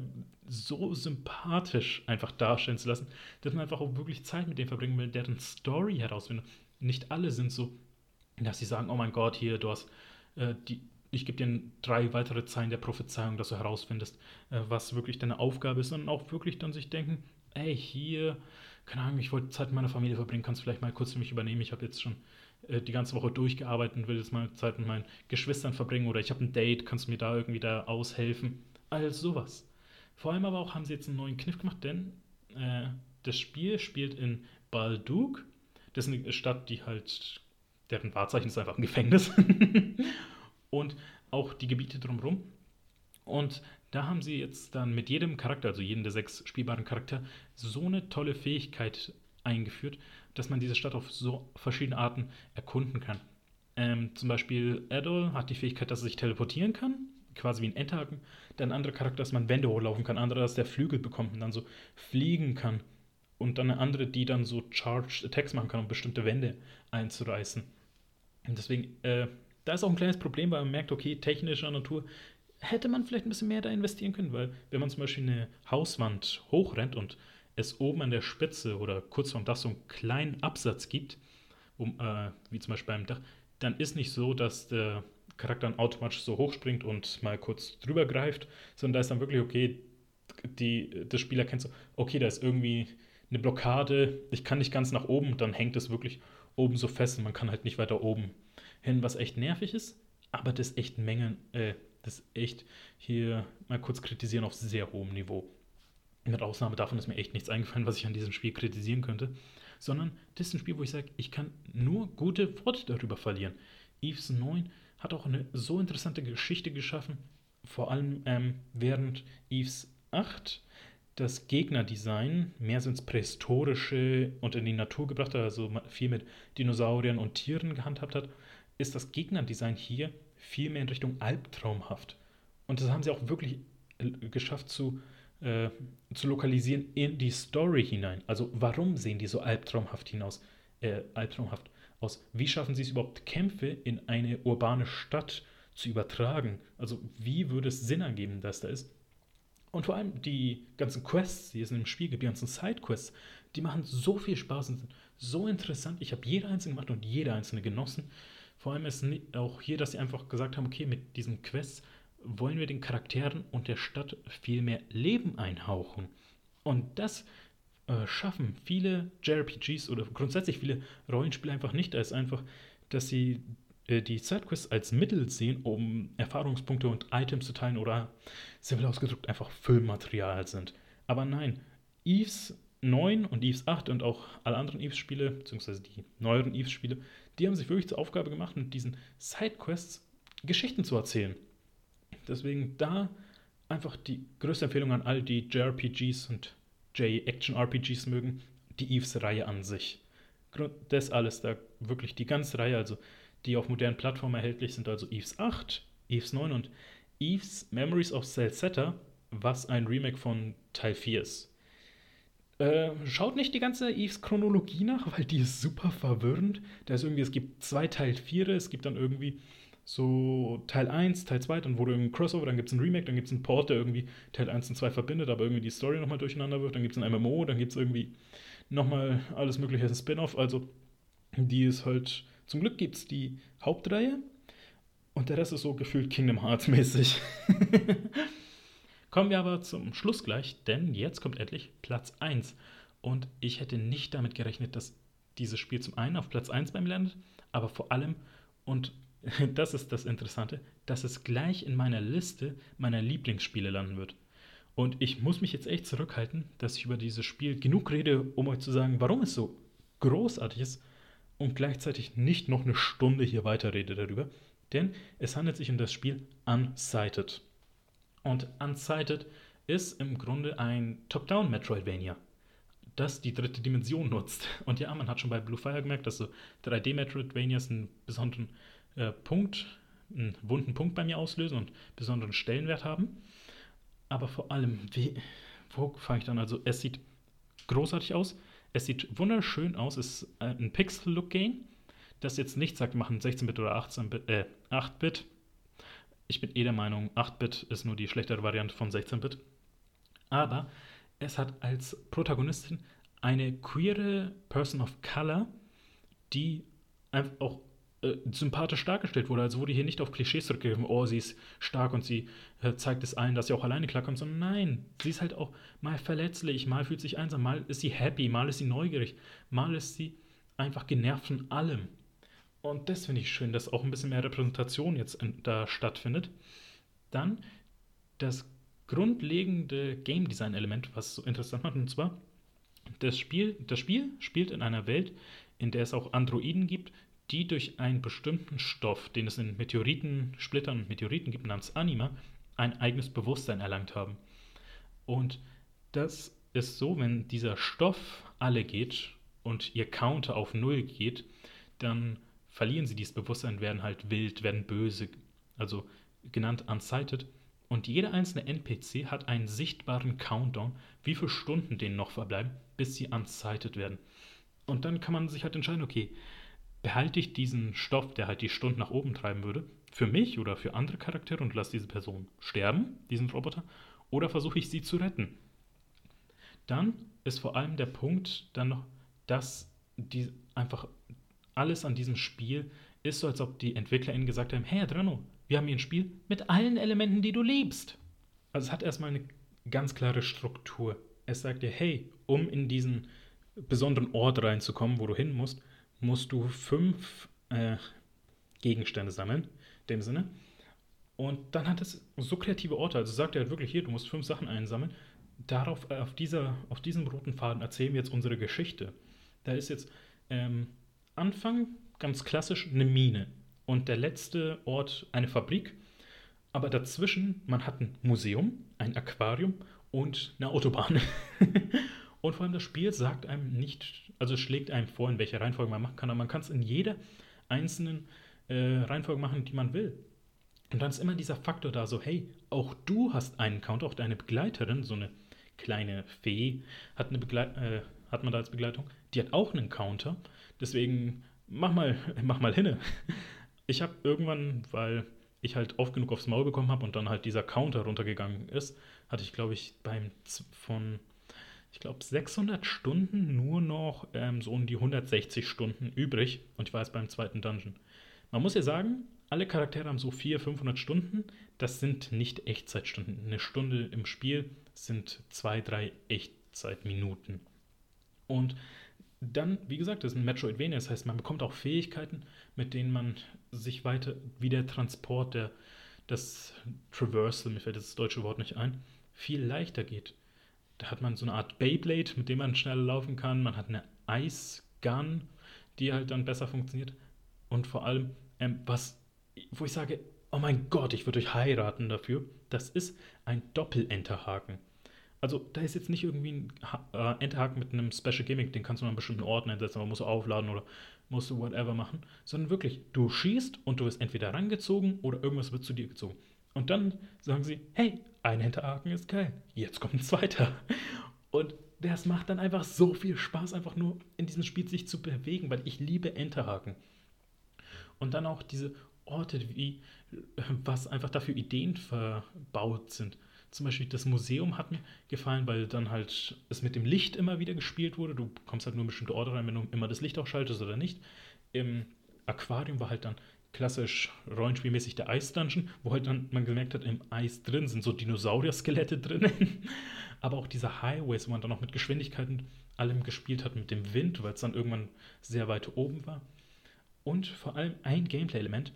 so sympathisch einfach darstellen zu lassen, dass man einfach auch wirklich Zeit mit dem verbringen will, deren Story herausfindet. Nicht alle sind so, dass sie sagen, oh mein Gott, hier, du hast äh, die, ich gebe dir drei weitere Zeilen der Prophezeiung, dass du herausfindest, äh, was wirklich deine Aufgabe ist, sondern auch wirklich dann sich denken, ey, hier, keine Ahnung, ich wollte Zeit mit meiner Familie verbringen, kannst du vielleicht mal kurz für mich übernehmen, ich habe jetzt schon äh, die ganze Woche durchgearbeitet und will jetzt mal Zeit mit meinen Geschwistern verbringen oder ich habe ein Date, kannst du mir da irgendwie da aushelfen? All sowas. Vor allem aber auch haben sie jetzt einen neuen Kniff gemacht, denn äh, das Spiel spielt in Baldug. Das ist eine Stadt, die halt, deren Wahrzeichen ist einfach ein Gefängnis. und auch die Gebiete drumherum. Und da haben sie jetzt dann mit jedem Charakter, also jedem der sechs spielbaren Charakter, so eine tolle Fähigkeit eingeführt, dass man diese Stadt auf so verschiedene Arten erkunden kann. Ähm, zum Beispiel Adol hat die Fähigkeit, dass er sich teleportieren kann, quasi wie ein Endhaken. Dann ein anderer Charakter, dass man Wände hochlaufen kann, anderer, dass der Flügel bekommt und dann so fliegen kann. Und dann eine andere, die dann so Charged Attacks machen kann, um bestimmte Wände einzureißen. Und deswegen, äh, da ist auch ein kleines Problem, weil man merkt, okay, technischer Natur hätte man vielleicht ein bisschen mehr da investieren können, weil wenn man zum Beispiel eine Hauswand hochrennt und es oben an der Spitze oder kurz vorm Dach so einen kleinen Absatz gibt, um, äh, wie zum Beispiel beim Dach, dann ist nicht so, dass der Charakter dann automatisch so hochspringt und mal kurz drüber greift, sondern da ist dann wirklich, okay, die, das Spiel erkennt so, okay, da ist irgendwie eine Blockade, ich kann nicht ganz nach oben, dann hängt es wirklich oben so fest und man kann halt nicht weiter oben hin, was echt nervig ist, aber das echt Mengen, äh, das echt hier mal kurz kritisieren auf sehr hohem Niveau. Mit Ausnahme davon ist mir echt nichts eingefallen, was ich an diesem Spiel kritisieren könnte. Sondern das ist ein Spiel, wo ich sage, ich kann nur gute Worte darüber verlieren. Eves 9 hat auch eine so interessante Geschichte geschaffen, vor allem ähm, während Eves 8 das Gegnerdesign mehr so ins Prähistorische und in die Natur gebracht hat, also viel mit Dinosauriern und Tieren gehandhabt hat, ist das Gegnerdesign hier viel mehr in Richtung albtraumhaft. Und das haben sie auch wirklich äh, geschafft zu äh, zu lokalisieren in die Story hinein. Also warum sehen die so albtraumhaft hinaus, äh, albtraumhaft aus? Wie schaffen sie es überhaupt, Kämpfe in eine urbane Stadt zu übertragen? Also wie würde es Sinn ergeben, dass da ist? Und vor allem die ganzen Quests, die es in dem Spiel gibt, die ganzen Sidequests, die machen so viel Spaß und sind so interessant. Ich habe jede einzelne gemacht und jede einzelne genossen. Vor allem ist auch hier, dass sie einfach gesagt haben, okay, mit diesen Quests wollen wir den Charakteren und der Stadt viel mehr Leben einhauchen. Und das äh, schaffen viele JRPGs oder grundsätzlich viele Rollenspiele einfach nicht. Ist einfach, dass sie äh, die Sidequests als Mittel sehen, um Erfahrungspunkte und Items zu teilen oder simpel ausgedrückt einfach Füllmaterial sind. Aber nein, Eves 9 und Eves 8 und auch alle anderen Eves-Spiele, beziehungsweise die neueren Eves-Spiele, die haben sich wirklich zur Aufgabe gemacht, mit diesen Sidequests Geschichten zu erzählen. Deswegen da einfach die größte Empfehlung an all die JRPGs und J-Action-RPGs mögen, die Eves-Reihe an sich. Das alles, da wirklich die ganze Reihe, also die auf modernen Plattformen erhältlich sind, also Eves 8, Eves 9 und Eves Memories of Celceta, was ein Remake von Teil 4 ist. Äh, schaut nicht die ganze Eves-Chronologie nach, weil die ist super verwirrend. Da ist irgendwie, es gibt zwei Teil 4, es gibt dann irgendwie so Teil 1, Teil 2, dann wurde ein Crossover, dann gibt es ein Remake, dann gibt es einen Port, der irgendwie Teil 1 und 2 verbindet, aber irgendwie die Story nochmal durcheinander wirft, dann gibt es ein MMO, dann gibt es irgendwie nochmal alles mögliche als Spin-off, also die ist halt, zum Glück gibt es die Hauptreihe und der Rest ist so gefühlt Kingdom Hearts mäßig. Kommen wir aber zum Schluss gleich, denn jetzt kommt endlich Platz 1 und ich hätte nicht damit gerechnet, dass dieses Spiel zum einen auf Platz 1 beim landet, aber vor allem und das ist das Interessante, dass es gleich in meiner Liste meiner Lieblingsspiele landen wird. Und ich muss mich jetzt echt zurückhalten, dass ich über dieses Spiel genug rede, um euch zu sagen, warum es so großartig ist und gleichzeitig nicht noch eine Stunde hier weiterrede darüber. Denn es handelt sich um das Spiel Unsighted. Und Unsighted ist im Grunde ein Top-Down-Metroidvania, das die dritte Dimension nutzt. Und ja, man hat schon bei Blue Fire gemerkt, dass so 3D-Metroidvanias einen besonderen äh, Punkt, einen wunden Punkt bei mir auslösen und besonderen Stellenwert haben. Aber vor allem, wie, wo fange ich dann? Also, es sieht großartig aus. Es sieht wunderschön aus. Es ist äh, ein Pixel-Look-Game, das jetzt nicht sagt, machen 16-Bit oder 18-Bit, äh, 8-Bit. Ich bin eh der Meinung, 8-Bit ist nur die schlechtere Variante von 16-Bit. Aber es hat als Protagonistin eine queere Person of Color, die einfach auch äh, sympathisch dargestellt wurde. Also wurde hier nicht auf Klischees zurückgegeben, oh, sie ist stark und sie äh, zeigt es allen, dass sie auch alleine klarkommt, sondern nein, sie ist halt auch mal verletzlich, mal fühlt sich einsam, mal ist sie happy, mal ist sie neugierig, mal ist sie einfach genervt von allem. Und das finde ich schön, dass auch ein bisschen mehr Repräsentation jetzt da stattfindet. Dann das grundlegende Game Design Element, was so interessant macht, und zwar das Spiel, das Spiel spielt in einer Welt, in der es auch Androiden gibt, die durch einen bestimmten Stoff, den es in Meteoriten, Splittern und Meteoriten gibt, namens Anima, ein eigenes Bewusstsein erlangt haben. Und das ist so, wenn dieser Stoff alle geht und ihr Counter auf Null geht, dann verlieren sie dieses Bewusstsein, werden halt wild, werden böse, also genannt unsighted. Und jeder einzelne NPC hat einen sichtbaren Countdown, wie viele Stunden denen noch verbleiben, bis sie unsighted werden. Und dann kann man sich halt entscheiden, okay, behalte ich diesen Stoff, der halt die Stunden nach oben treiben würde, für mich oder für andere Charaktere und lasse diese Person sterben, diesen Roboter, oder versuche ich sie zu retten. Dann ist vor allem der Punkt dann noch, dass die einfach alles an diesem Spiel ist so, als ob die EntwicklerInnen gesagt haben, hey Adreno, wir haben hier ein Spiel mit allen Elementen, die du liebst. Also es hat erstmal eine ganz klare Struktur. Es sagt dir, hey, um in diesen besonderen Ort reinzukommen, wo du hin musst, musst du fünf äh, Gegenstände sammeln, in dem Sinne. Und dann hat es so kreative Orte. Also sagt er halt wirklich hier, du musst fünf Sachen einsammeln. Darauf, äh, auf, dieser, auf diesem roten Faden erzählen wir jetzt unsere Geschichte. Da ist jetzt ähm, Anfang ganz klassisch eine Mine und der letzte Ort eine Fabrik. Aber dazwischen, man hat ein Museum, ein Aquarium und eine Autobahn. und vor allem das Spiel sagt einem nicht also schlägt einem vor, in welcher Reihenfolge man machen kann, aber man kann es in jeder einzelnen äh, Reihenfolge machen, die man will. Und dann ist immer dieser Faktor da, so, hey, auch du hast einen Counter, auch deine Begleiterin, so eine kleine Fee, hat, eine Begleit äh, hat man da als Begleitung, die hat auch einen Counter. Deswegen mach mal, mach mal hinne. Ich habe irgendwann, weil ich halt oft genug aufs Maul bekommen habe und dann halt dieser Counter runtergegangen ist, hatte ich, glaube ich, beim von ich glaube, 600 Stunden nur noch ähm, so um die 160 Stunden übrig. Und ich war jetzt beim zweiten Dungeon. Man muss ja sagen, alle Charaktere haben so 400, 500 Stunden. Das sind nicht Echtzeitstunden. Eine Stunde im Spiel sind zwei, drei Echtzeitminuten. Und dann, wie gesagt, das ist ein Metroidvania. Das heißt, man bekommt auch Fähigkeiten, mit denen man sich weiter, wie der Transport, der, das Traversal, mir fällt das deutsche Wort nicht ein, viel leichter geht. Da hat man so eine Art Beyblade, mit dem man schneller laufen kann. Man hat eine Ice Gun, die halt dann besser funktioniert. Und vor allem, ähm, was, wo ich sage, oh mein Gott, ich würde euch heiraten dafür, das ist ein Doppelenterhaken. Also da ist jetzt nicht irgendwie ein äh, Enterhaken mit einem Special Gimmick, den kannst du an bestimmten Ort einsetzen, aber musst du aufladen oder musst du whatever machen, sondern wirklich, du schießt und du wirst entweder rangezogen oder irgendwas wird zu dir gezogen. Und dann sagen sie, hey, ein Hinterhaken ist geil. Jetzt kommt ein zweiter. Und das macht dann einfach so viel Spaß, einfach nur in diesem Spiel sich zu bewegen, weil ich liebe Enterhaken. Und dann auch diese verortet, wie, was einfach dafür Ideen verbaut sind. Zum Beispiel das Museum hat mir gefallen, weil dann halt es mit dem Licht immer wieder gespielt wurde. Du kommst halt nur in bestimmte Orte rein, wenn du immer das Licht ausschaltest oder nicht. Im Aquarium war halt dann klassisch rollenspielmäßig der Eis-Dungeon, wo halt dann man gemerkt hat, im Eis drin sind so Dinosaurier-Skelette drin. Aber auch diese Highways, wo man dann noch mit Geschwindigkeiten allem gespielt hat, mit dem Wind, weil es dann irgendwann sehr weit oben war. Und vor allem ein Gameplay-Element,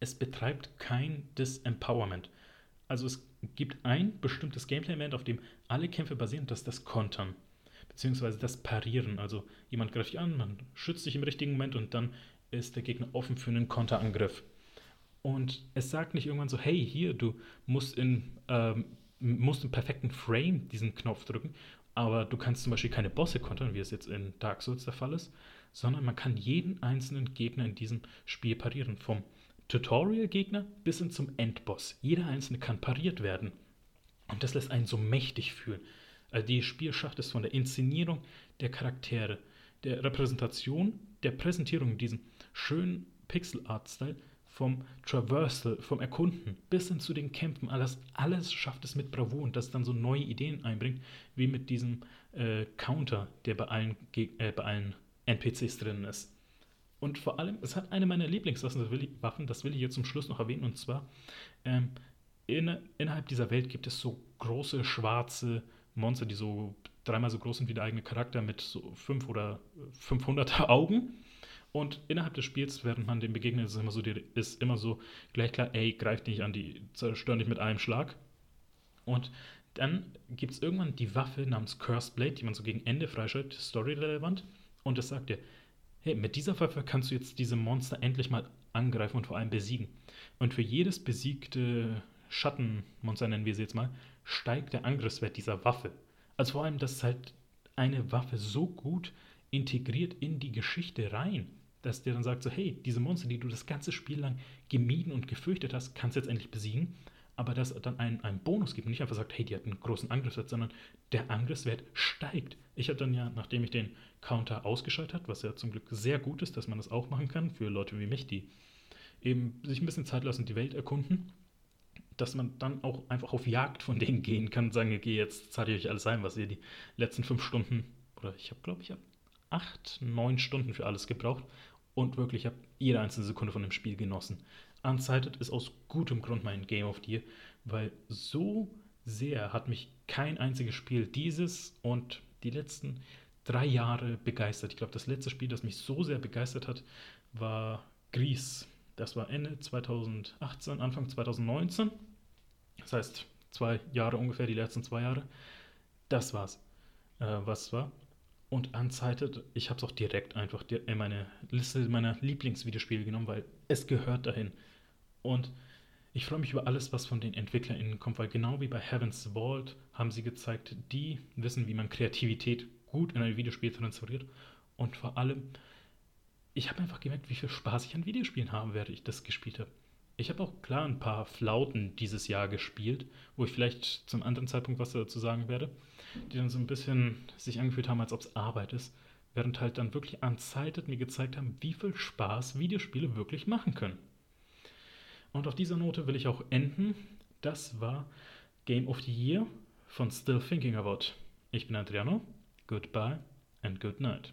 es betreibt kein Disempowerment. Also es gibt ein bestimmtes Gameplay-Element, auf dem alle Kämpfe basieren, das ist das Kontern. Beziehungsweise das Parieren. Also jemand greift dich an, man schützt sich im richtigen Moment und dann ist der Gegner offen für einen Konterangriff. Und es sagt nicht irgendwann so, hey, hier, du musst in ähm, musst im perfekten Frame diesen Knopf drücken, aber du kannst zum Beispiel keine Bosse kontern, wie es jetzt in Dark Souls der Fall ist, sondern man kann jeden einzelnen Gegner in diesem Spiel parieren. Vom Tutorial-Gegner bis hin zum Endboss. Jeder einzelne kann pariert werden. Und das lässt einen so mächtig fühlen. Also die Spiel schafft es von der Inszenierung der Charaktere, der Repräsentation, der Präsentierung in diesem schönen Pixel-Art-Style vom Traversal, vom Erkunden bis hin zu den Kämpfen, alles, alles schafft es mit Bravour und das dann so neue Ideen einbringt, wie mit diesem äh, Counter, der bei allen, äh, bei allen NPCs drin ist. Und vor allem, es hat eine meiner Lieblingswaffen, das will ich, Waffen, hier zum Schluss noch erwähnen, und zwar ähm, in, innerhalb dieser Welt gibt es so große schwarze Monster, die so dreimal so groß sind wie der eigene Charakter mit so fünf oder 500 Augen. Und innerhalb des Spiels, während man dem begegnet, ist immer so, ist immer so gleich klar, ey, greif nicht an, die zerstören dich mit einem Schlag. Und dann gibt es irgendwann die Waffe namens Cursed Blade, die man so gegen Ende freischaltet, storyrelevant. Und das sagt dir, hey, mit dieser Waffe kannst du jetzt diese Monster endlich mal angreifen und vor allem besiegen. Und für jedes besiegte Schattenmonster, nennen wir sie jetzt mal, steigt der Angriffswert dieser Waffe. Also vor allem, das ist halt eine Waffe so gut integriert in die Geschichte rein dass der dann sagt so, hey, diese Monster, die du das ganze Spiel lang gemieden und gefürchtet hast, kannst du jetzt endlich besiegen. Aber dass dann einen, einen Bonus gibt und nicht einfach sagt, hey, die hat einen großen Angriffswert, sondern der Angriffswert steigt. Ich habe dann ja, nachdem ich den Counter ausgeschaltet habe, was ja zum Glück sehr gut ist, dass man das auch machen kann für Leute wie mich, die eben sich ein bisschen Zeit lassen, die Welt erkunden, dass man dann auch einfach auf Jagd von denen gehen kann und sagen, okay, jetzt zeige ich euch alles ein, was ihr die letzten fünf Stunden, oder ich habe, glaube ich, habe acht, neun Stunden für alles gebraucht und wirklich habe jede einzelne Sekunde von dem Spiel genossen. Unsighted ist aus gutem Grund mein Game of the Year, weil so sehr hat mich kein einziges Spiel dieses und die letzten drei Jahre begeistert. Ich glaube, das letzte Spiel, das mich so sehr begeistert hat, war Grease. Das war Ende 2018, Anfang 2019. Das heißt, zwei Jahre ungefähr, die letzten zwei Jahre. Das war's, äh, was war. Und Unsighted, ich habe es auch direkt einfach in meine Liste meiner Lieblingsvideospiele genommen, weil es gehört dahin. Und ich freue mich über alles, was von den EntwicklerInnen kommt, weil genau wie bei Heaven's Vault haben sie gezeigt, die wissen, wie man Kreativität gut in ein Videospiel transferiert. Und vor allem, ich habe einfach gemerkt, wie viel Spaß ich an Videospielen habe, während ich das gespielt habe. Ich habe auch klar ein paar Flauten dieses Jahr gespielt, wo ich vielleicht zum anderen Zeitpunkt was dazu sagen werde die dann so ein bisschen sich angefühlt haben, als ob es Arbeit ist, während halt dann wirklich Unsighted mir gezeigt haben, wie viel Spaß Videospiele wirklich machen können. Und auf dieser Note will ich auch enden. Das war Game of the Year von Still Thinking About. Ich bin Adriano. Goodbye and good night.